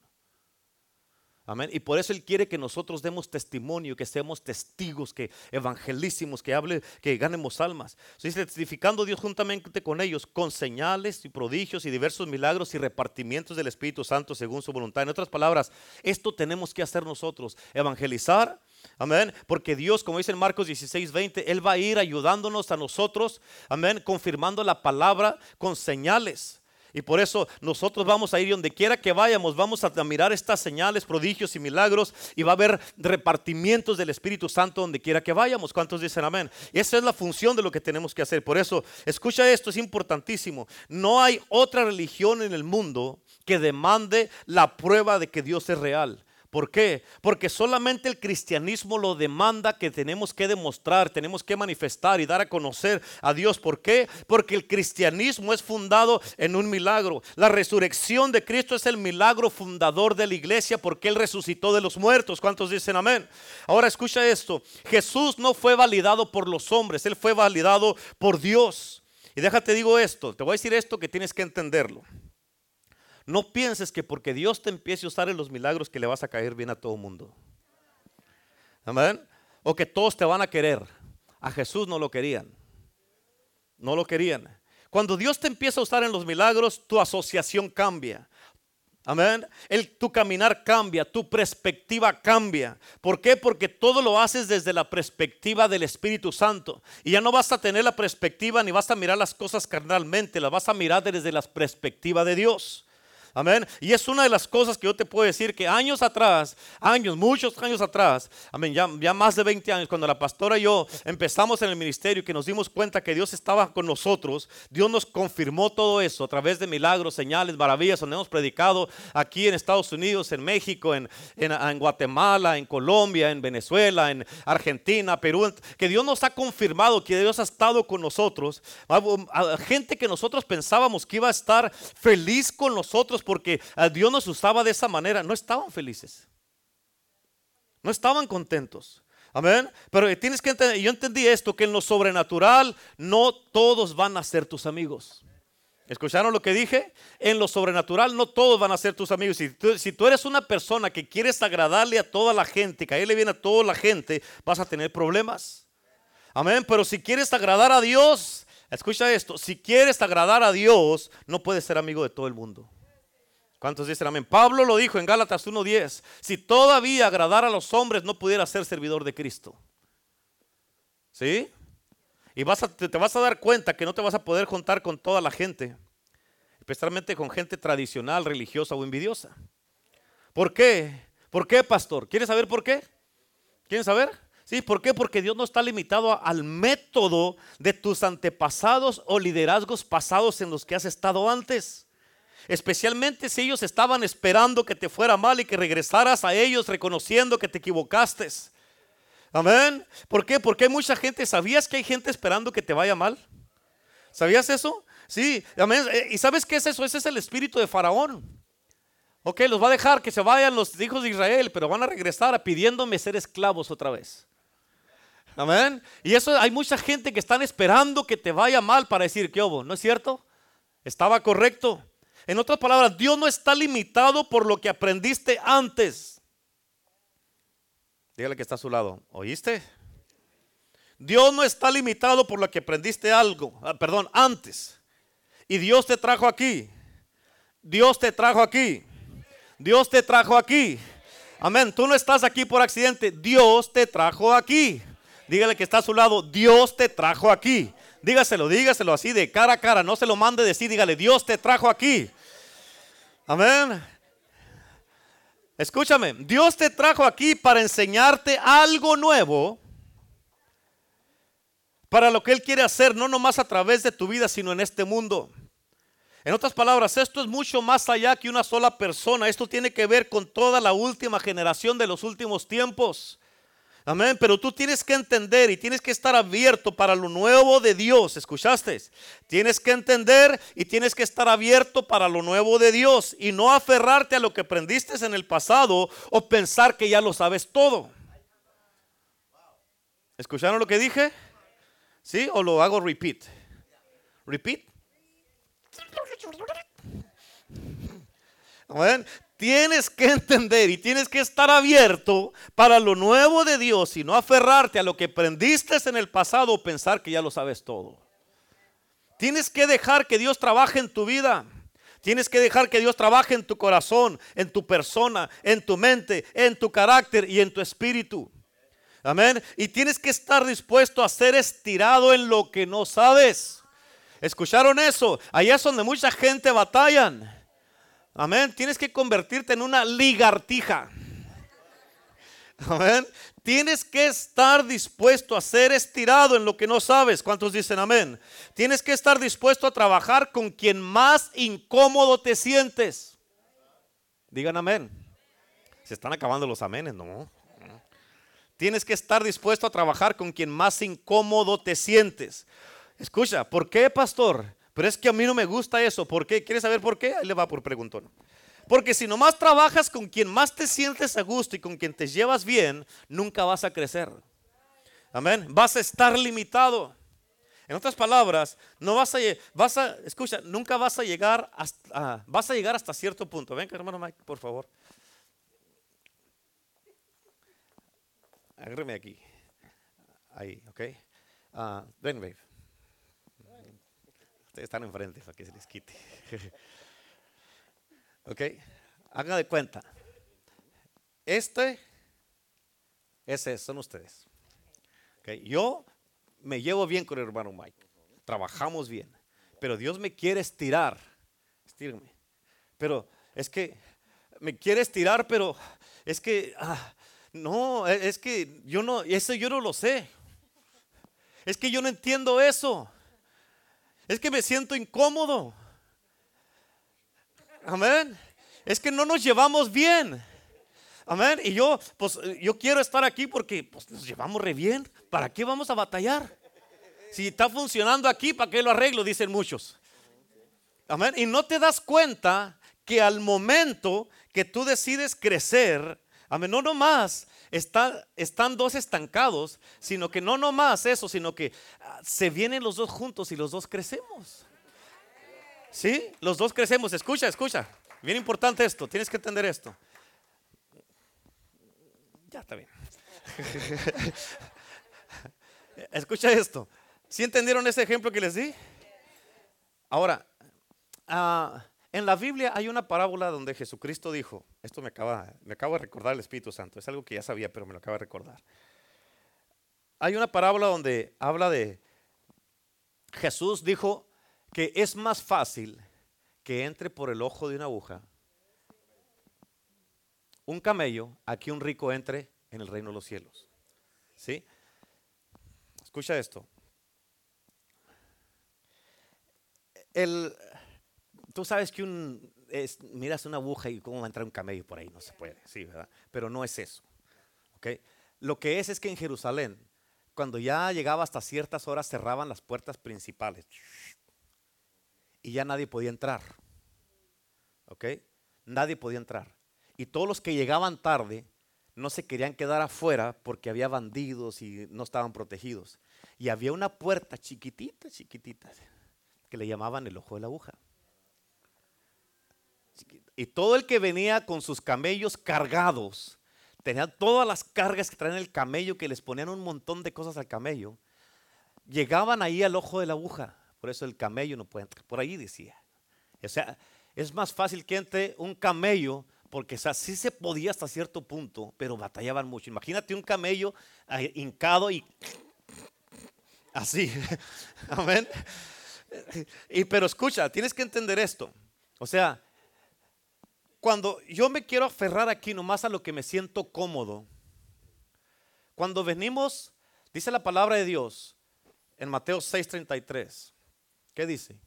Amén. Y por eso Él quiere que nosotros demos testimonio, que seamos testigos, que evangelísimos, que hable, que ganemos almas. Dice, testificando Dios juntamente con ellos, con señales y prodigios y diversos milagros y repartimientos del Espíritu Santo según su voluntad. En otras palabras, esto tenemos que hacer nosotros, evangelizar Amén. Porque Dios, como dice en Marcos 16, 20, Él va a ir ayudándonos a nosotros. Amén. Confirmando la palabra con señales. Y por eso nosotros vamos a ir donde quiera que vayamos, vamos a mirar estas señales, prodigios y milagros y va a haber repartimientos del Espíritu Santo donde quiera que vayamos. ¿Cuántos dicen amén? Esa es la función de lo que tenemos que hacer. Por eso, escucha esto, es importantísimo. No hay otra religión en el mundo que demande la prueba de que Dios es real. ¿Por qué? Porque solamente el cristianismo lo demanda que tenemos que demostrar, tenemos que manifestar y dar a conocer a Dios. ¿Por qué? Porque el cristianismo es fundado en un milagro. La resurrección de Cristo es el milagro fundador de la iglesia porque Él resucitó de los muertos. ¿Cuántos dicen amén? Ahora escucha esto. Jesús no fue validado por los hombres, Él fue validado por Dios. Y déjate digo esto, te voy a decir esto que tienes que entenderlo. No pienses que porque Dios te empiece a usar en los milagros que le vas a caer bien a todo el mundo. Amén. O que todos te van a querer. A Jesús no lo querían. No lo querían. Cuando Dios te empieza a usar en los milagros, tu asociación cambia. Amén. El, tu caminar cambia, tu perspectiva cambia. ¿Por qué? Porque todo lo haces desde la perspectiva del Espíritu Santo. Y ya no vas a tener la perspectiva ni vas a mirar las cosas carnalmente, las vas a mirar desde la perspectiva de Dios. Amén. Y es una de las cosas que yo te puedo decir que años atrás, años, muchos años atrás, amén, ya, más de 20 años, cuando la pastora y yo empezamos en el ministerio, que nos dimos cuenta que Dios estaba con nosotros, Dios nos confirmó todo eso a través de milagros, señales, maravillas, donde hemos predicado aquí en Estados Unidos, en México, en, en Guatemala, en Colombia, en Venezuela, en Argentina, Perú, que Dios nos ha confirmado que Dios ha estado con nosotros. Gente que nosotros pensábamos que iba a estar feliz con nosotros porque Dios nos usaba de esa manera, no estaban felices. No estaban contentos. Amén. Pero tienes que entender, yo entendí esto, que en lo sobrenatural no todos van a ser tus amigos. ¿Escucharon lo que dije? En lo sobrenatural no todos van a ser tus amigos. Si tú, si tú, eres una persona que quieres agradarle a toda la gente, caerle bien a toda la gente, vas a tener problemas. Amén. Pero si quieres agradar a Dios, escucha esto, si quieres agradar a Dios, no puedes ser amigo de todo el mundo. ¿Cuántos dicen amén? Pablo lo dijo en Gálatas 1.10. Si todavía agradar a los hombres no pudiera ser servidor de Cristo. ¿Sí? Y vas a, te, vas a dar cuenta que no te vas a poder juntar con toda la gente. Especialmente con gente tradicional, religiosa o envidiosa. ¿Por qué? ¿Por qué, pastor? ¿Quieres saber por qué? ¿Quieren saber? Sí, ¿por qué? Porque Dios no está limitado al método de tus antepasados o liderazgos pasados en los que has estado antes. Especialmente si ellos estaban esperando que te fuera mal y que regresaras a ellos reconociendo que te equivocaste. Amén. ¿Por qué? Porque hay mucha gente. ¿Sabías que hay gente esperando que te vaya mal? ¿Sabías eso? Sí, amén. Eh, ¿Y sabes qué es eso? Ese es el espíritu de Faraón. Ok, los va a dejar que se vayan los hijos de Israel, pero van a regresar pidiéndome ser esclavos otra vez. Amén. Y eso hay mucha gente que están esperando que te vaya mal para decir que hubo, ¿no es cierto? Estaba correcto. En otras palabras, Dios no está limitado por lo que aprendiste antes. Dígale que está a su lado. ¿Oíste? Dios no está limitado por lo que aprendiste algo, ah, perdón, antes. Y Dios te trajo aquí. Dios te trajo aquí. Dios te trajo aquí. Amén. Tú no estás aquí por accidente. Dios te trajo aquí. Dígale que está a su lado. Dios te trajo aquí. Dígaselo, dígaselo así de cara a cara. No se lo mande decir, dígale, Dios te trajo aquí. Amén. Escúchame, Dios te trajo aquí para enseñarte algo nuevo. Para lo que Él quiere hacer, no nomás a través de tu vida, sino en este mundo. En otras palabras, esto es mucho más allá que una sola persona. Esto tiene que ver con toda la última generación de los últimos tiempos. Amén. Pero tú tienes que entender y tienes que estar abierto para lo nuevo de Dios. ¿Escuchaste? Tienes que entender y tienes que estar abierto para lo nuevo de Dios y no aferrarte a lo que aprendiste en el pasado o pensar que ya lo sabes todo. ¿Escucharon lo que dije? ¿Sí? ¿O lo hago repeat? ¿Repeat? Amén. Tienes que entender y tienes que estar abierto para lo nuevo de Dios y no aferrarte a lo que aprendiste en el pasado o pensar que ya lo sabes todo. Tienes que dejar que Dios trabaje en tu vida. Tienes que dejar que Dios trabaje en tu corazón, en tu persona, en tu mente, en tu carácter y en tu espíritu. Amén. Y tienes que estar dispuesto a ser estirado en lo que no sabes. ¿Escucharon eso? Allá es donde mucha gente batallan. Amén. Tienes que convertirte en una ligartija. Amén. Tienes que estar dispuesto a ser estirado en lo que no sabes. ¿Cuántos dicen amén? Tienes que estar dispuesto a trabajar con quien más incómodo te sientes. Digan amén. Se están acabando los amenes, ¿no? Tienes que estar dispuesto a trabajar con quien más incómodo te sientes. Escucha, ¿por qué, pastor? Pero es que a mí no me gusta eso. ¿Por qué? ¿Quieres saber por qué? Ahí le va por preguntón. Porque si nomás trabajas con quien más te sientes a gusto y con quien te llevas bien, nunca vas a crecer. Amén. Vas a estar limitado. En otras palabras, no vas a, vas a, escucha, nunca vas a llegar hasta, vas a llegar hasta cierto punto. Ven, hermano Mike, por favor. Agárreme aquí. Ahí, ok. Uh, ven, babe están enfrente para que se les quite. ok, hagan de cuenta. Este, ese son ustedes. Okay. Yo me llevo bien con el hermano Mike. Trabajamos bien. Pero Dios me quiere estirar. Estírame. Pero es que me quiere estirar, pero es que ah, no, es que yo no, eso yo no lo sé. Es que yo no entiendo eso. Es que me siento incómodo. Amén. Es que no nos llevamos bien. Amén. Y yo, pues, yo quiero estar aquí porque pues, nos llevamos re bien. ¿Para qué vamos a batallar? Si está funcionando aquí, ¿para qué lo arreglo? Dicen muchos. Amén. Y no te das cuenta que al momento que tú decides crecer, amén, no nomás están dos estancados, sino que no nomás eso, sino que ah, se vienen los dos juntos y los dos crecemos. ¿Sí? Los dos crecemos. Escucha, escucha. Bien importante esto. Tienes que entender esto. Ya está bien. escucha esto. ¿Sí entendieron ese ejemplo que les di? Ahora, uh, en la Biblia hay una parábola donde Jesucristo dijo, esto me acaba, me de recordar el Espíritu Santo, es algo que ya sabía, pero me lo acaba de recordar. Hay una parábola donde habla de Jesús dijo que es más fácil que entre por el ojo de una aguja un camello a que un rico entre en el reino de los cielos. ¿Sí? Escucha esto. El, tú sabes que un, miras una aguja y cómo va a entrar un camello por ahí, no se puede, sí, ¿verdad? Pero no es eso. ¿okay? Lo que es es que en Jerusalén, cuando ya llegaba hasta ciertas horas, cerraban las puertas principales y ya nadie podía entrar. ¿Ok? Nadie podía entrar. Y todos los que llegaban tarde no se querían quedar afuera porque había bandidos y no estaban protegidos. Y había una puerta chiquitita, chiquitita, que le llamaban el ojo de la aguja. Y todo el que venía con sus camellos cargados, tenía todas las cargas que traen el camello, que les ponían un montón de cosas al camello, llegaban ahí al ojo de la aguja. Por eso el camello no puede entrar. Por ahí decía. O sea, es más fácil que entre un camello, porque o sí se podía hasta cierto punto, pero batallaban mucho. Imagínate un camello hincado y Así. Amén. Y pero escucha, tienes que entender esto. O sea, cuando yo me quiero aferrar aquí nomás a lo que me siento cómodo, cuando venimos, dice la palabra de Dios en Mateo 6:33, ¿qué dice?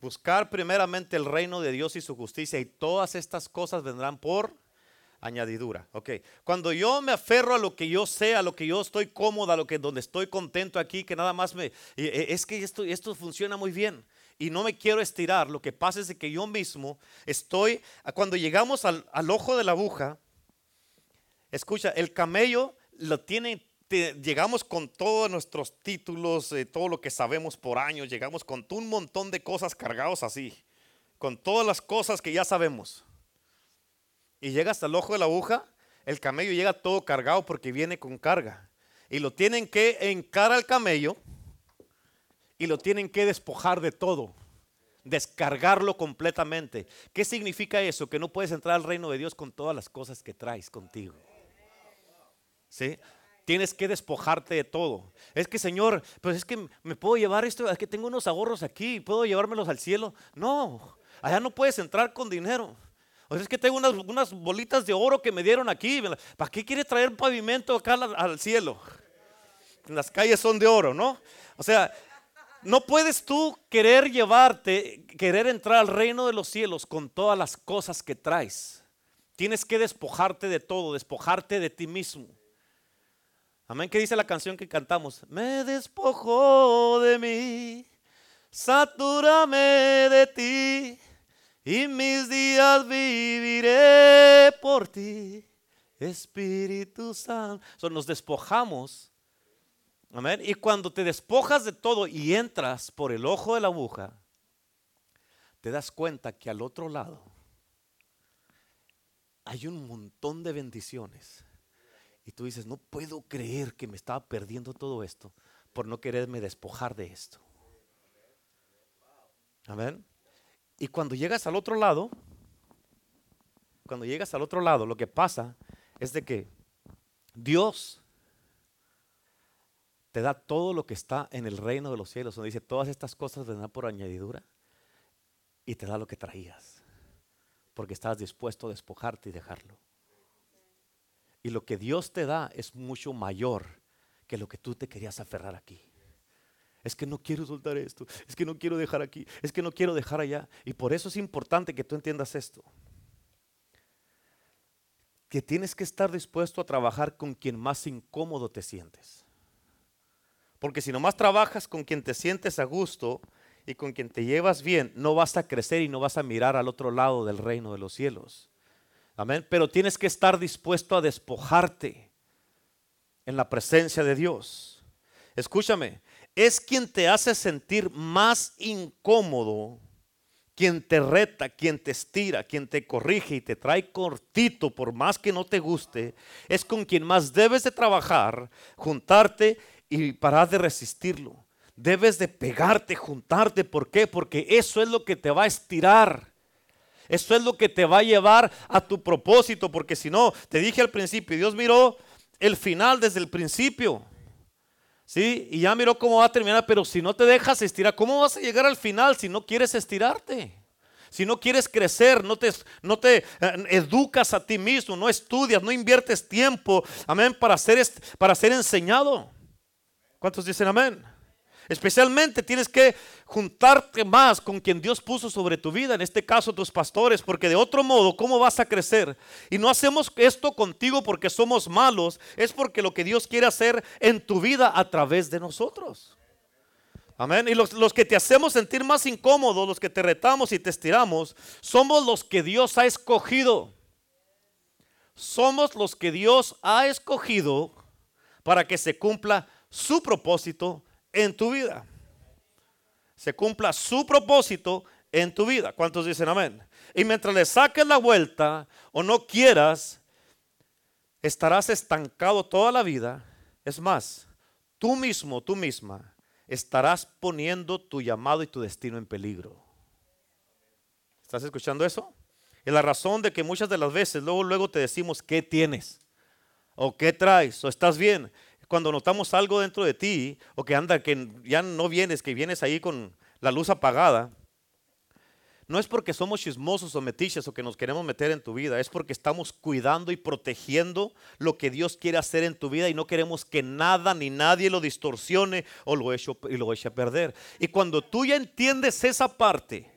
Buscar primeramente el reino de Dios y su justicia y todas estas cosas vendrán por añadidura. Ok, cuando yo me aferro a lo que yo sé, a lo que yo estoy cómoda, a lo que donde estoy contento aquí, que nada más me es que esto esto funciona muy bien y no me quiero estirar. Lo que pasa es que yo mismo estoy cuando llegamos al, al ojo de la aguja. Escucha, el camello lo tiene llegamos con todos nuestros títulos, eh, todo lo que sabemos por años, llegamos con un montón de cosas cargados así, con todas las cosas que ya sabemos. Y llega hasta el ojo de la aguja, el camello llega todo cargado porque viene con carga. Y lo tienen que encarar al camello y lo tienen que despojar de todo, descargarlo completamente. ¿Qué significa eso? Que no puedes entrar al reino de Dios con todas las cosas que traes contigo. ¿Sí? Tienes que despojarte de todo. Es que, Señor, pues es que me puedo llevar esto, es que tengo unos ahorros aquí, puedo llevármelos al cielo. No, allá no puedes entrar con dinero. O sea, es que tengo unas, unas bolitas de oro que me dieron aquí. ¿Para qué quiere traer pavimento acá al cielo? Las calles son de oro, ¿no? O sea, no puedes tú querer llevarte, querer entrar al reino de los cielos con todas las cosas que traes. Tienes que despojarte de todo, despojarte de ti mismo. Amén. ¿Qué dice la canción que cantamos? Me despojo de mí, satúrame de ti, y mis días viviré por ti, Espíritu Santo. nos despojamos. Amén. Y cuando te despojas de todo y entras por el ojo de la aguja, te das cuenta que al otro lado hay un montón de bendiciones y tú dices, no puedo creer que me estaba perdiendo todo esto por no quererme despojar de esto. Amén. Y cuando llegas al otro lado, cuando llegas al otro lado, lo que pasa es de que Dios te da todo lo que está en el reino de los cielos, donde dice, todas estas cosas vendrán por añadidura, y te da lo que traías, porque estás dispuesto a despojarte y dejarlo. Y lo que Dios te da es mucho mayor que lo que tú te querías aferrar aquí. Es que no quiero soltar esto, es que no quiero dejar aquí, es que no quiero dejar allá. Y por eso es importante que tú entiendas esto. Que tienes que estar dispuesto a trabajar con quien más incómodo te sientes. Porque si nomás trabajas con quien te sientes a gusto y con quien te llevas bien, no vas a crecer y no vas a mirar al otro lado del reino de los cielos. Amén. Pero tienes que estar dispuesto a despojarte en la presencia de Dios. Escúchame, es quien te hace sentir más incómodo, quien te reta, quien te estira, quien te corrige y te trae cortito por más que no te guste, es con quien más debes de trabajar, juntarte y parar de resistirlo. Debes de pegarte, juntarte. ¿Por qué? Porque eso es lo que te va a estirar. Eso es lo que te va a llevar a tu propósito, porque si no, te dije al principio, Dios miró el final desde el principio. ¿Sí? Y ya miró cómo va a terminar, pero si no te dejas estirar, ¿cómo vas a llegar al final si no quieres estirarte? Si no quieres crecer, no te, no te eh, educas a ti mismo, no estudias, no inviertes tiempo, amén, para ser, para ser enseñado. ¿Cuántos dicen amén? Especialmente tienes que juntarte más con quien Dios puso sobre tu vida, en este caso tus pastores, porque de otro modo, ¿cómo vas a crecer? Y no hacemos esto contigo porque somos malos, es porque lo que Dios quiere hacer en tu vida a través de nosotros. Amén. Y los, que te hacemos sentir más incómodos, los que te retamos y te estiramos, somos los que Dios ha escogido. Somos los que Dios ha escogido para que se cumpla su propósito en tu vida. Se cumpla su propósito en tu vida. ¿Cuántos dicen amén? Y mientras le saques la vuelta o no quieras, estarás estancado toda la vida. Es más, tú mismo, tú misma, estarás poniendo tu llamado y tu destino en peligro. ¿Estás escuchando eso? Y la razón de que muchas de las veces luego, luego te decimos qué tienes o qué traes o estás bien cuando notamos algo dentro de ti o que anda, que ya no vienes, que vienes ahí con la luz apagada, no es porque somos chismosos o metiches o que nos queremos meter en tu vida, es porque estamos cuidando y protegiendo lo que Dios quiere hacer en tu vida y no queremos que nada ni nadie lo distorsione o lo eche, lo eche a perder. Y cuando tú ya entiendes esa parte,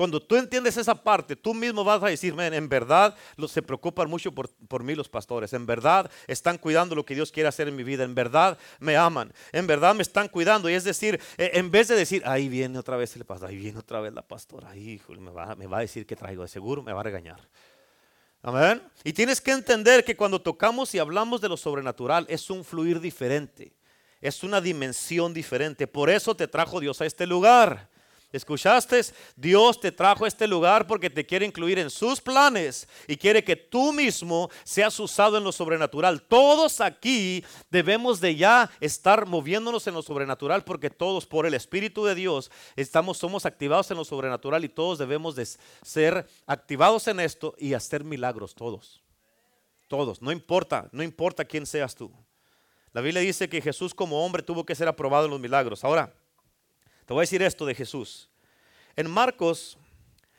cuando tú entiendes esa parte, tú mismo vas a decir, en verdad se preocupan mucho por, por, mí los pastores, en verdad están cuidando lo que Dios quiere hacer en mi vida, en verdad me aman, en verdad me están cuidando. Y es decir, e, en vez de decir, ahí viene otra vez el pastor, ahí viene otra vez la pastora, hijo, me va, me va a decir que traigo, de seguro me va a regañar. Amén. Y tienes que entender que cuando tocamos y hablamos de lo sobrenatural es un fluir diferente, es una dimensión diferente. Por eso te trajo Dios a este lugar. ¿Escuchaste? Dios te trajo a este lugar porque te quiere incluir en sus planes y quiere que tú mismo seas usado en lo sobrenatural. Todos aquí debemos de ya estar moviéndonos en lo sobrenatural porque todos por el Espíritu de Dios estamos, somos activados en lo sobrenatural y todos debemos de ser activados en esto y hacer milagros, todos. Todos, no importa, no importa quién seas tú. La Biblia dice que Jesús como hombre tuvo que ser aprobado en los milagros. Ahora, te voy a decir esto de Jesús. En Marcos,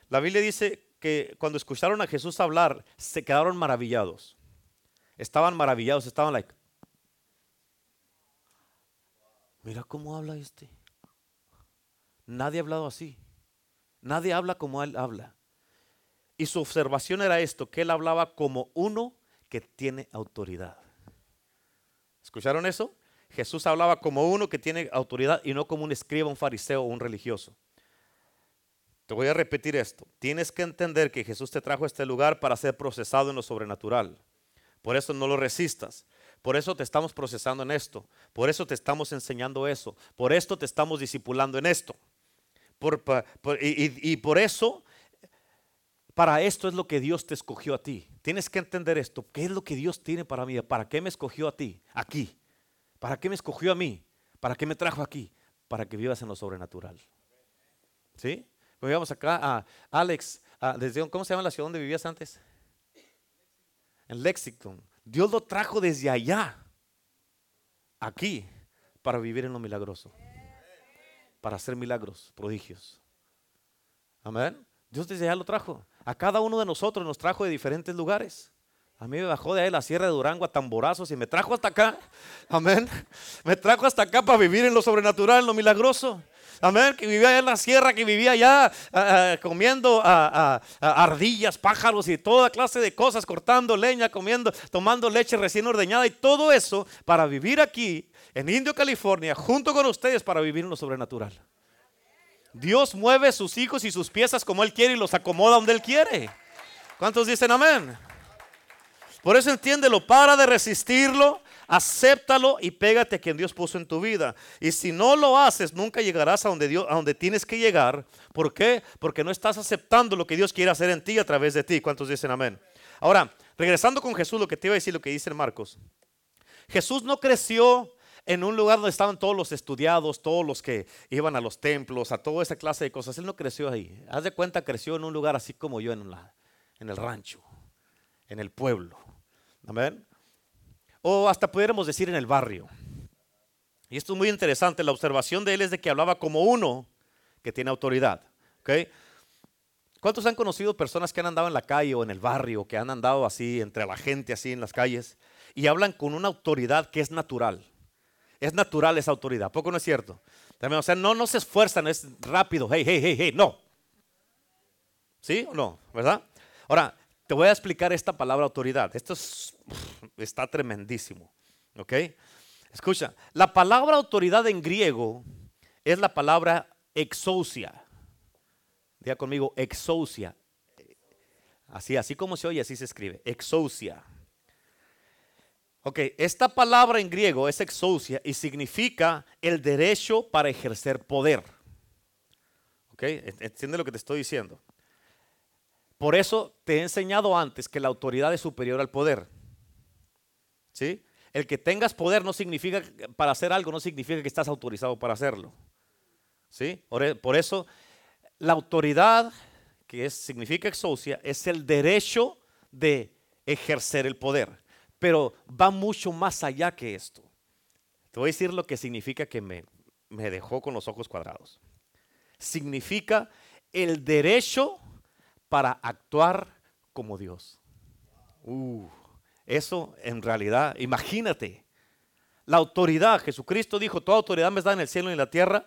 la Biblia dice que cuando escucharon a Jesús hablar, se quedaron maravillados. Estaban maravillados, estaban like, mira cómo habla este. Nadie ha hablado así. Nadie habla como él habla. Y su observación era esto, que él hablaba como uno que tiene autoridad. ¿Escucharon eso? Jesús hablaba como uno que tiene autoridad y no como un escriba, un fariseo o un religioso. Te voy a repetir esto. Tienes que entender que Jesús te trajo a este lugar para ser procesado en lo sobrenatural. Por eso no lo resistas. Por eso te estamos procesando en esto. Por eso te estamos enseñando eso. Por esto te estamos discipulando en esto. y, y por eso, para esto es lo que Dios te escogió a ti. Tienes que entender esto. ¿Qué es lo que Dios tiene para mí? ¿Para qué me escogió a ti? Aquí. ¿Para qué me escogió a mí? ¿Para qué me trajo aquí? Para que vivas en lo sobrenatural. ¿Sí? Pues acá a Alex, desde, ¿cómo se llama la ciudad donde vivías antes? En Lexington. Dios lo trajo desde allá, aquí, para vivir en lo milagroso. Para hacer milagros, prodigios. Amén. Dios desde allá lo trajo. A cada uno de nosotros nos trajo de diferentes lugares. A mí me bajó de ahí la sierra de Durango a tamborazos y me trajo hasta acá. Amén. Me trajo hasta acá para vivir en lo sobrenatural, en lo milagroso. Amén. Que vivía allá en la sierra, que vivía allá ah, ah, comiendo ah, ardillas, pájaros y toda clase de cosas, cortando leña, comiendo, tomando leche recién ordeñada y todo eso para vivir aquí en Indio, California, junto con ustedes para vivir en lo sobrenatural. Dios mueve sus hijos y sus piezas como Él quiere y los acomoda donde Él quiere. ¿Cuántos dicen amén? Por eso entiéndelo, para de resistirlo, acéptalo y pégate a quien Dios puso en tu vida. Y si no lo haces, nunca llegarás a donde, Dios, a donde tienes que llegar. ¿Por qué? Porque no estás aceptando lo que Dios quiere hacer en ti a través de ti. ¿Cuántos dicen amén? Ahora, regresando con Jesús, lo que te iba a decir, lo que dice Marcos. Jesús no creció en un lugar donde estaban todos los estudiados, todos los que iban a los templos, a toda esa clase de cosas. Él no creció ahí. Haz de cuenta, creció en un lugar así como yo en, en el rancho, en el pueblo. Amén. O hasta pudiéramos decir en el barrio. Y esto es muy interesante. La observación de él es de que hablaba como uno que tiene autoridad. ¿okay? ¿Cuántos han conocido personas que han andado en la calle o en el barrio, que han andado así entre la gente, así en las calles, y hablan con una autoridad que es natural? Es natural esa autoridad, ¿poco no es cierto? También, o sea, no, no se esfuerzan, es rápido, hey, hey, hey, hey, no. ¿Sí o no? ¿Verdad? Ahora, te voy a explicar esta palabra autoridad. Esto está tremendísimo. ¿Ok? Escucha, la palabra autoridad en griego es la palabra exousia. Diga conmigo, exousia. Así, así como se oye, así se escribe. Exousia. Ok, esta palabra en griego es exousia y significa el derecho para ejercer poder. Ok, entiende lo que te estoy diciendo. Por eso te he enseñado antes que la autoridad es superior al poder. ¿Sí? El que tengas poder no significa para hacer algo, no significa que estás autorizado para hacerlo. ¿Sí? Por eso la autoridad, que significa exocia, es el derecho de ejercer el poder. Pero va mucho más allá que esto. Te voy a decir lo que significa que me, me dejó con los ojos cuadrados. Significa el derecho para actuar como Dios. Uh, eso en realidad, imagínate, la autoridad, Jesucristo dijo, toda autoridad me está en el cielo y en la tierra.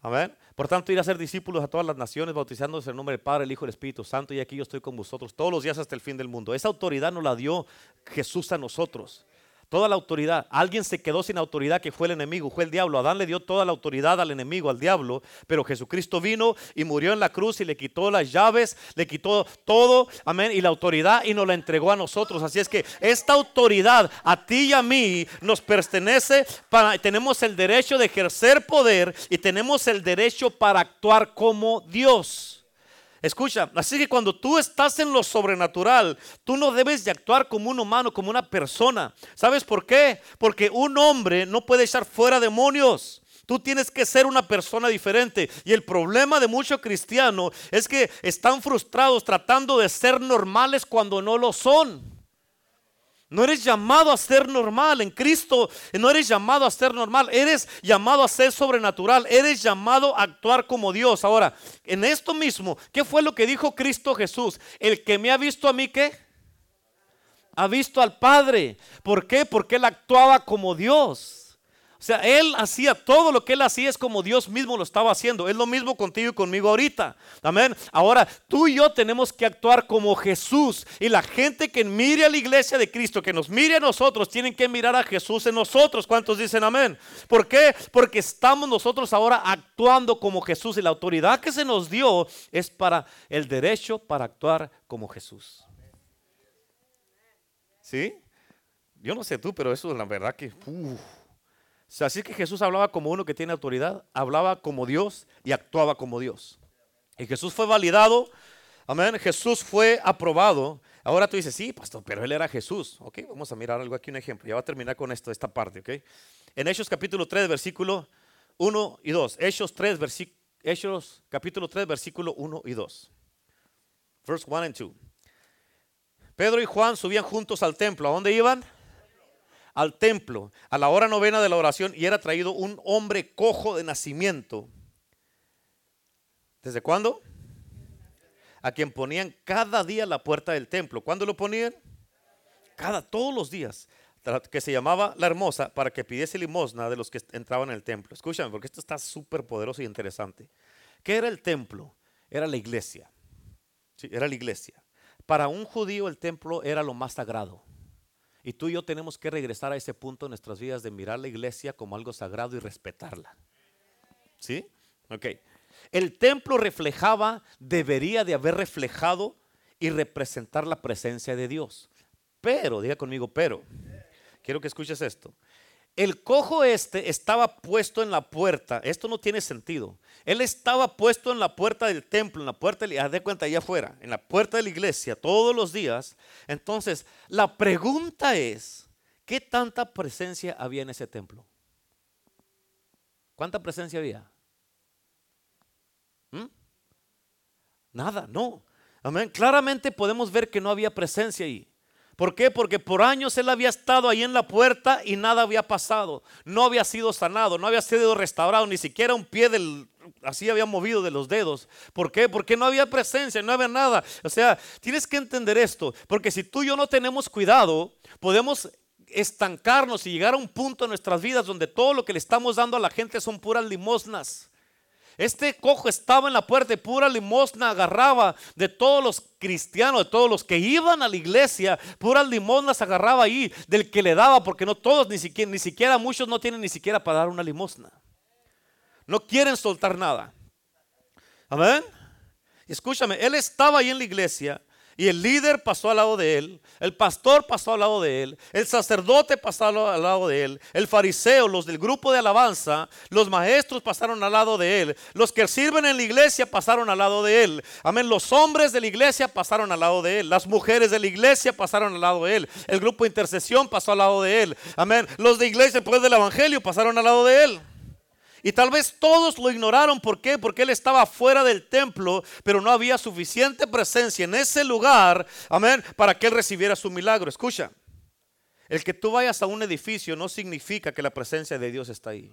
Amén. Por tanto, ir a ser discípulos a todas las naciones, bautizándose en el nombre del Padre, el Hijo y el Espíritu Santo. Y aquí yo estoy con vosotros todos los días hasta el fin del mundo. Esa autoridad nos la dio Jesús a nosotros toda la autoridad. Alguien se quedó sin autoridad que fue el enemigo, fue el diablo. Adán le dio toda la autoridad al enemigo, al diablo, pero Jesucristo vino y murió en la cruz y le quitó las llaves, le quitó todo, amén, y la autoridad y nos la entregó a nosotros. Así es que esta autoridad a ti y a mí nos pertenece para tenemos el derecho de ejercer poder y tenemos el derecho para actuar como Dios. Escucha, así que cuando tú estás en lo sobrenatural, tú no debes de actuar como un humano, como una persona. ¿Sabes por qué? Porque un hombre no puede echar fuera demonios. Tú tienes que ser una persona diferente. Y el problema de muchos cristianos es que están frustrados tratando de ser normales cuando no lo son. No eres llamado a ser normal en Cristo. No eres llamado a ser normal. Eres llamado a ser sobrenatural. Eres llamado a actuar como Dios. Ahora, en esto mismo, ¿qué fue lo que dijo Cristo Jesús? El que me ha visto a mí, ¿qué? Ha visto al Padre. ¿Por qué? Porque él actuaba como Dios. O sea, él hacía todo lo que él hacía es como Dios mismo lo estaba haciendo. Es lo mismo contigo y conmigo ahorita. Amén. Ahora, tú y yo tenemos que actuar como Jesús. Y la gente que mire a la iglesia de Cristo, que nos mire a nosotros, tienen que mirar a Jesús en nosotros. ¿Cuántos dicen amén? ¿Por qué? Porque estamos nosotros ahora actuando como Jesús. Y la autoridad que se nos dio es para el derecho para actuar como Jesús. ¿Sí? Yo no sé tú, pero eso es la verdad que así que Jesús hablaba como uno que tiene autoridad, hablaba como Dios y actuaba como Dios. Y Jesús fue validado, amén, Jesús fue aprobado. Ahora tú dices, sí, pastor, pero él era Jesús. Ok, vamos a mirar algo aquí, un ejemplo. Ya va a terminar con esto, esta parte, ok. En Hechos capítulo 3, versículo 1 y 2. Hechos 3, versículo Hechos capítulo 3, versículo 1 y 2. Verse 1 and 2. Pedro y Juan subían juntos al templo. ¿A dónde iban? Al templo a la hora novena de la oración y era traído un hombre cojo de nacimiento. ¿Desde cuándo? A quien ponían cada día la puerta del templo. ¿Cuándo lo ponían? Cada, todos los días. Que se llamaba la hermosa para que pidiese limosna de los que entraban en el templo. Escúchame, porque esto está súper poderoso y interesante. ¿Qué era el templo? Era la iglesia. Sí, era la iglesia. Para un judío el templo era lo más sagrado. Y tú y yo tenemos que regresar a ese punto en nuestras vidas de mirar la iglesia como algo sagrado y respetarla. ¿Sí? Ok. El templo reflejaba, debería de haber reflejado y representar la presencia de Dios. Pero, diga conmigo, pero, quiero que escuches esto. El cojo este estaba puesto en la puerta. Esto no tiene sentido. Él estaba puesto en la puerta del templo, en la puerta, de cuenta allá afuera, en la puerta de la iglesia todos los días. Entonces, la pregunta es, ¿qué tanta presencia había en ese templo? ¿Cuánta presencia había? ¿Mm? Nada, no. Amén. Claramente podemos ver que no había presencia ahí. ¿Por qué? Porque por años él había estado ahí en la puerta y nada había pasado. No había sido sanado, no había sido restaurado, ni siquiera un pie del así había movido de los dedos. ¿Por qué? Porque no había presencia, no había nada. O sea, tienes que entender esto, porque si tú y yo no tenemos cuidado, podemos estancarnos y llegar a un punto en nuestras vidas donde todo lo que le estamos dando a la gente son puras limosnas. Este cojo estaba en la puerta y pura limosna agarraba de todos los cristianos, de todos los que iban a la iglesia, puras limosnas agarraba ahí del que le daba, porque no todos, ni siquiera, ni siquiera muchos no tienen ni siquiera para dar una limosna. No quieren soltar nada. Amén. Escúchame, él estaba ahí en la iglesia y el líder pasó al lado de él, el pastor pasó al lado de él, el sacerdote pasó al lado de él, el fariseo, los del grupo de alabanza, los maestros pasaron al lado de él, los que sirven en la iglesia pasaron al lado de él. Amén, los hombres de la iglesia pasaron al lado de él, las mujeres de la iglesia pasaron al lado de él, el grupo de intercesión pasó al lado de él. Amén, los de iglesia después del evangelio pasaron al lado de él. Y tal vez todos lo ignoraron. ¿Por qué? Porque él estaba fuera del templo, pero no había suficiente presencia en ese lugar, amén, para que él recibiera su milagro. Escucha, El que tú vayas a un edificio no significa que la presencia de Dios está ahí.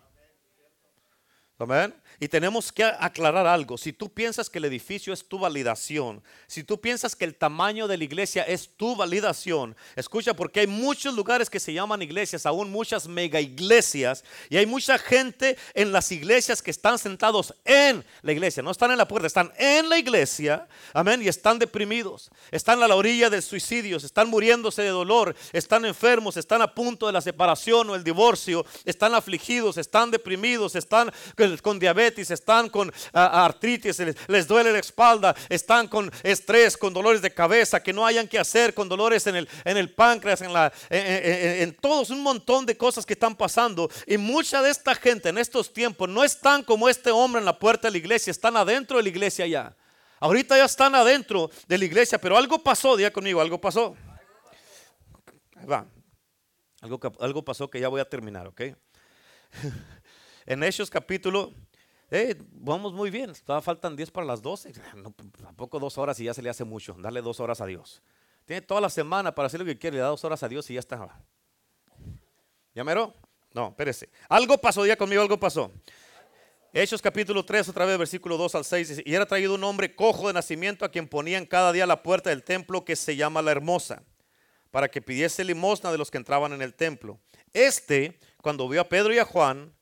Amén. Y tenemos que aclarar algo. Si tú piensas que el edificio es tu validación, si tú piensas que el tamaño de la iglesia es tu validación, escucha, porque hay muchos lugares que se llaman iglesias, aún muchas mega iglesias, y hay mucha gente en las iglesias que están sentados en la iglesia, no están en la puerta, están en la iglesia, amén, y están deprimidos, están a la orilla del suicidio, están muriéndose de dolor, están enfermos, están a punto de la separación o el divorcio, están afligidos, están deprimidos, están con diabetes, están con artritis, les, duele la espalda, están con estrés, con dolores de cabeza, que no hayan que hacer, con dolores en el, en el páncreas, en, la, en, todos, un montón de cosas que están pasando. Y mucha de esta gente en estos tiempos no están como este hombre en la puerta de la iglesia, están adentro de la iglesia ya. Ahorita ya están adentro de la iglesia, pero algo pasó, día conmigo, algo pasó. va. Algo, algo pasó que ya voy a terminar, ¿ok? en Hechos capítulo, eh, vamos muy bien, todavía faltan 10 para las 12, no, tampoco dos horas y ya se le hace mucho, darle dos horas a Dios. Tiene toda la semana para hacer lo que quiere, le da dos horas a Dios y ya está. ¿Ya mero? No, espérese. Algo pasó, ya conmigo algo pasó. Hechos capítulo 3, otra vez, versículo 2 al 6. Y era traído un hombre cojo de nacimiento a quien ponían cada día la puerta del templo que se llama la hermosa, para que pidiese limosna de los que entraban en el templo. Este, cuando vio a Pedro y a Juan,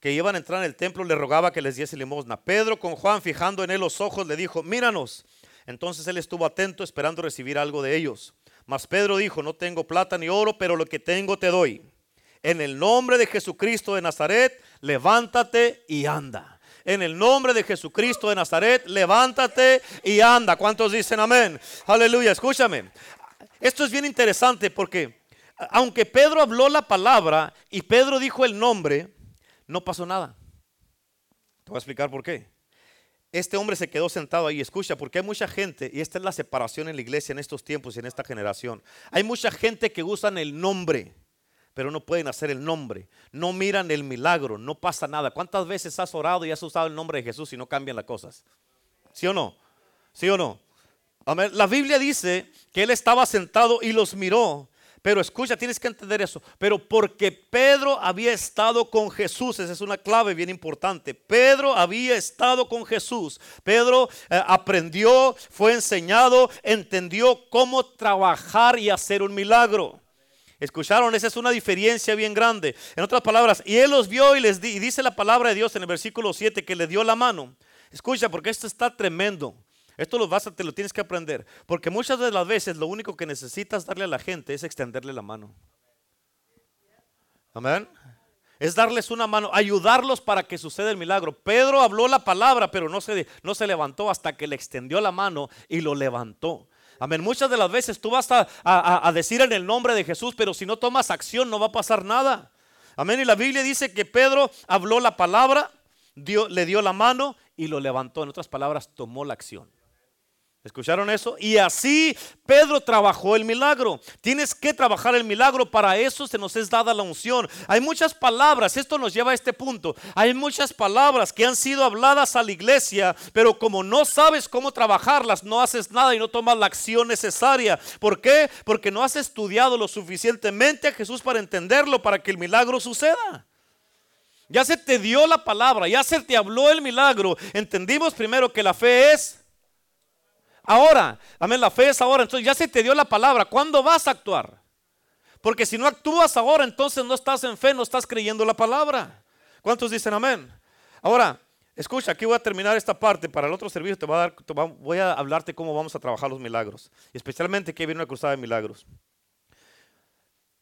que iban a entrar en el templo le rogaba que les diese limosna. Pedro con Juan fijando en él los ojos le dijo, míranos. Entonces él estuvo atento esperando recibir algo de ellos. Mas Pedro dijo, no tengo plata ni oro, pero lo que tengo te doy. En el nombre de Jesucristo de Nazaret, levántate y anda. En el nombre de Jesucristo de Nazaret, levántate y anda. ¿Cuántos dicen amén? Aleluya, escúchame. Esto es bien interesante porque aunque Pedro habló la palabra y Pedro dijo el nombre, no pasó nada. Te voy a explicar por qué. Este hombre se quedó sentado ahí, escucha, porque hay mucha gente, y esta es la separación en la iglesia en estos tiempos y en esta generación. Hay mucha gente que usan el nombre, pero no pueden hacer el nombre. No miran el milagro, no pasa nada. ¿Cuántas veces has orado y has usado el nombre de Jesús y no cambian las cosas? ¿Sí o no? ¿Sí o no? La Biblia dice que él estaba sentado y los miró pero escucha, tienes que entender eso. Pero porque Pedro había estado con Jesús, esa es una clave bien importante. Pedro había estado con Jesús. Pedro eh, aprendió, fue enseñado, entendió cómo trabajar y hacer un milagro. Escucharon, esa es una diferencia bien grande. En otras palabras, y él los vio y les di, y dice la palabra de Dios en el versículo 7 que le dio la mano. Escucha, porque esto está tremendo. Esto lo vas a, te lo tienes que aprender. Porque muchas de las veces lo único que necesitas darle a la gente es extenderle la mano. Amén. Es darles una mano, ayudarlos para que suceda el milagro. Pedro habló la palabra, pero no se, no se levantó hasta que le extendió la mano y lo levantó. Amén. Muchas de las veces tú vas a, decir en el nombre de Jesús, pero si no tomas acción no va a pasar nada. Amén. Y la Biblia dice que Pedro habló la palabra, le dio la mano y lo levantó. En otras palabras, tomó la acción. ¿Escucharon eso? Y así Pedro trabajó el milagro. Tienes que trabajar el milagro. Para eso se nos es dada la unción. Hay muchas palabras. Esto nos lleva a este punto. Hay muchas palabras que han sido habladas a la iglesia. Pero como no sabes cómo trabajarlas, no haces nada y no tomas la acción necesaria. ¿Por qué? Porque no has estudiado lo suficientemente a Jesús para entenderlo, para que el milagro suceda. Ya se te dio la palabra. Ya se te habló el milagro. Entendimos primero que la fe es ahora. Amén, la fe es ahora. Entonces ya se te dio la palabra. ¿Cuándo vas a actuar? Porque si no actúas ahora, entonces no estás en fe, no estás creyendo la palabra. ¿Cuántos dicen amén? Ahora, escucha, aquí voy a terminar esta parte. Para el otro servicio te voy a, dar, voy a hablarte cómo vamos a trabajar los milagros. Especialmente que viene una cruzada de milagros.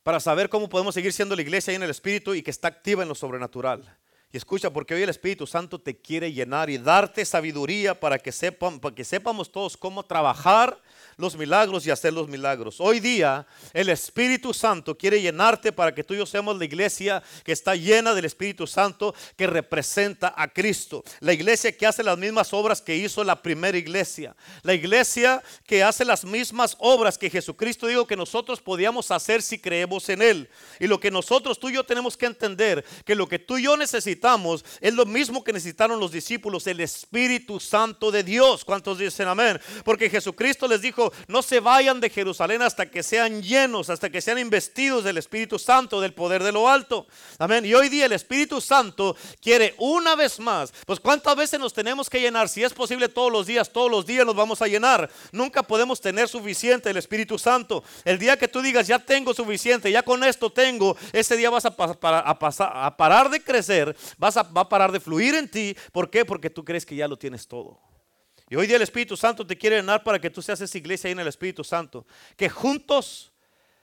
Para saber cómo podemos seguir siendo la iglesia ahí en el Espíritu y que está activa en lo sobrenatural. Y escucha, porque hoy el Espíritu Santo te quiere llenar y darte sabiduría para que, sepan, para que sepamos todos cómo trabajar los milagros y hacer los milagros. Hoy día el Espíritu Santo quiere llenarte para que tú y yo seamos la iglesia que está llena del Espíritu Santo que representa a Cristo. La iglesia que hace las mismas obras que hizo la primera iglesia. La iglesia que hace las mismas obras que Jesucristo dijo que nosotros podíamos hacer si creemos en Él. Y lo que nosotros, tú y yo tenemos que entender, que lo que tú y yo necesitamos es lo mismo que necesitaron los discípulos, el Espíritu Santo de Dios. ¿Cuántos dicen amén? Porque Jesucristo les dijo, no se vayan de Jerusalén hasta que sean llenos, hasta que sean investidos del Espíritu Santo, del poder de lo alto. Amén. Y hoy día el Espíritu Santo quiere una vez más, pues cuántas veces nos tenemos que llenar, si es posible todos los días, todos los días nos vamos a llenar. Nunca podemos tener suficiente el Espíritu Santo. El día que tú digas, ya tengo suficiente, ya con esto tengo, ese día vas a, pasar, a parar de crecer, vas a, va a parar de fluir en ti. ¿Por qué? Porque tú crees que ya lo tienes todo. Y hoy día el Espíritu Santo te quiere llenar para que tú seas esa iglesia ahí en el Espíritu Santo. Que juntos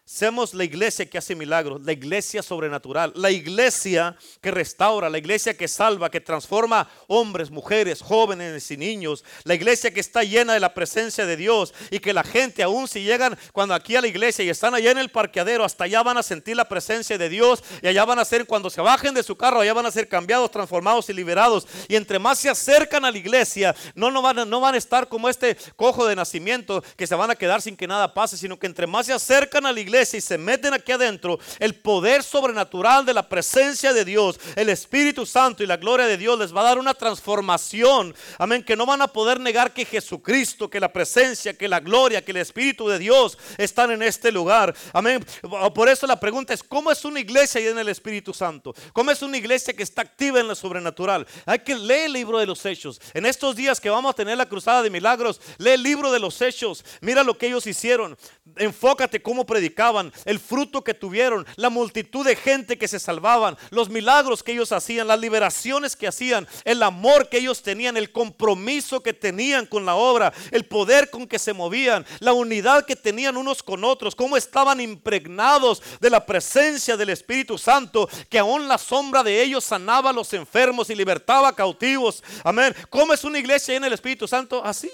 Seamos la iglesia que hace milagros, la iglesia sobrenatural, la iglesia que restaura, la iglesia que salva, que transforma hombres, mujeres, jóvenes y niños, la iglesia que está llena de la presencia de Dios y que la gente aún si llegan cuando aquí a la iglesia y están allá en el parqueadero, hasta allá van a sentir la presencia de Dios y allá van a ser cuando se bajen de su carro, allá van a ser cambiados, transformados y liberados. Y entre más se acercan a la iglesia, no, no, van, no van a estar como este cojo de nacimiento que se van a quedar sin que nada pase, sino que entre más se acercan a la iglesia, y se meten aquí adentro, el poder sobrenatural de la presencia de Dios, el Espíritu Santo y la gloria de Dios les va a dar una transformación. Amén, que no van a poder negar que Jesucristo, que la presencia, que la gloria, que el Espíritu de Dios están en este lugar. Amén. Por eso la pregunta es, ¿cómo es una iglesia y en el Espíritu Santo? ¿Cómo es una iglesia que está activa en lo sobrenatural? Hay que leer el libro de los hechos. En estos días que vamos a tener la cruzada de milagros, lee el libro de los hechos. Mira lo que ellos hicieron. Enfócate cómo predicar el fruto que tuvieron, la multitud de gente que se salvaban, los milagros que ellos hacían, las liberaciones que hacían, el amor que ellos tenían, el compromiso que tenían con la obra, el poder con que se movían, la unidad que tenían unos con otros, cómo estaban impregnados de la presencia del Espíritu Santo, que aún la sombra de ellos sanaba a los enfermos y libertaba a cautivos. Amén. ¿Cómo es una iglesia en el Espíritu Santo? Así.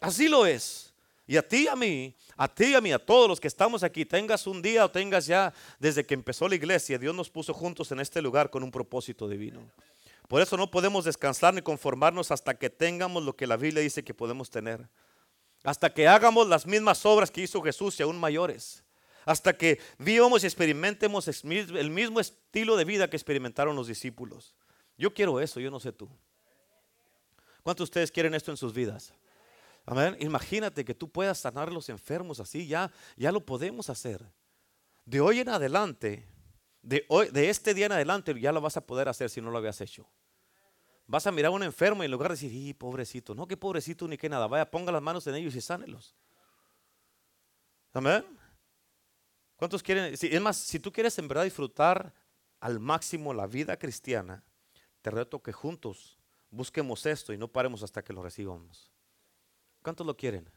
Así lo es. Y a ti y a mí a ti y a mí, a todos los que estamos aquí, tengas un día o tengas ya desde que empezó la iglesia, Dios nos puso juntos en este lugar con un propósito divino. Por eso no podemos descansar ni conformarnos hasta que tengamos lo que la Biblia dice que podemos tener. Hasta que hagamos las mismas obras que hizo Jesús y aún mayores. Hasta que vivamos y experimentemos el mismo estilo de vida que experimentaron los discípulos. Yo quiero eso, yo no sé tú. ¿Cuántos de ustedes quieren esto en sus vidas? Amén. Imagínate que tú puedas sanar a los enfermos así, ya, ya lo podemos hacer. De hoy en adelante, de, hoy, de este día en adelante, ya lo vas a poder hacer si no lo habías hecho. Vas a mirar a un enfermo y en lugar de decir, y pobrecito, no que pobrecito ni que nada, vaya, ponga las manos en ellos y sánelos. Amén. ¿Cuántos quieren? es más, si tú quieres en verdad disfrutar al máximo la vida cristiana, te reto que juntos busquemos esto y no paremos hasta que lo recibamos. ¿Cuántos lo quieren?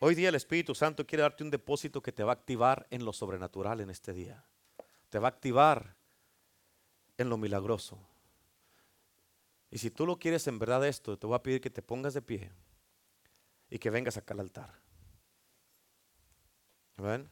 Hoy día el Espíritu Santo quiere darte un depósito que te va a activar en lo sobrenatural en este día. Te va a activar en lo milagroso. Y si tú lo quieres en verdad esto, te voy a pedir que te pongas de pie y que vengas acá al altar. ¿Ven?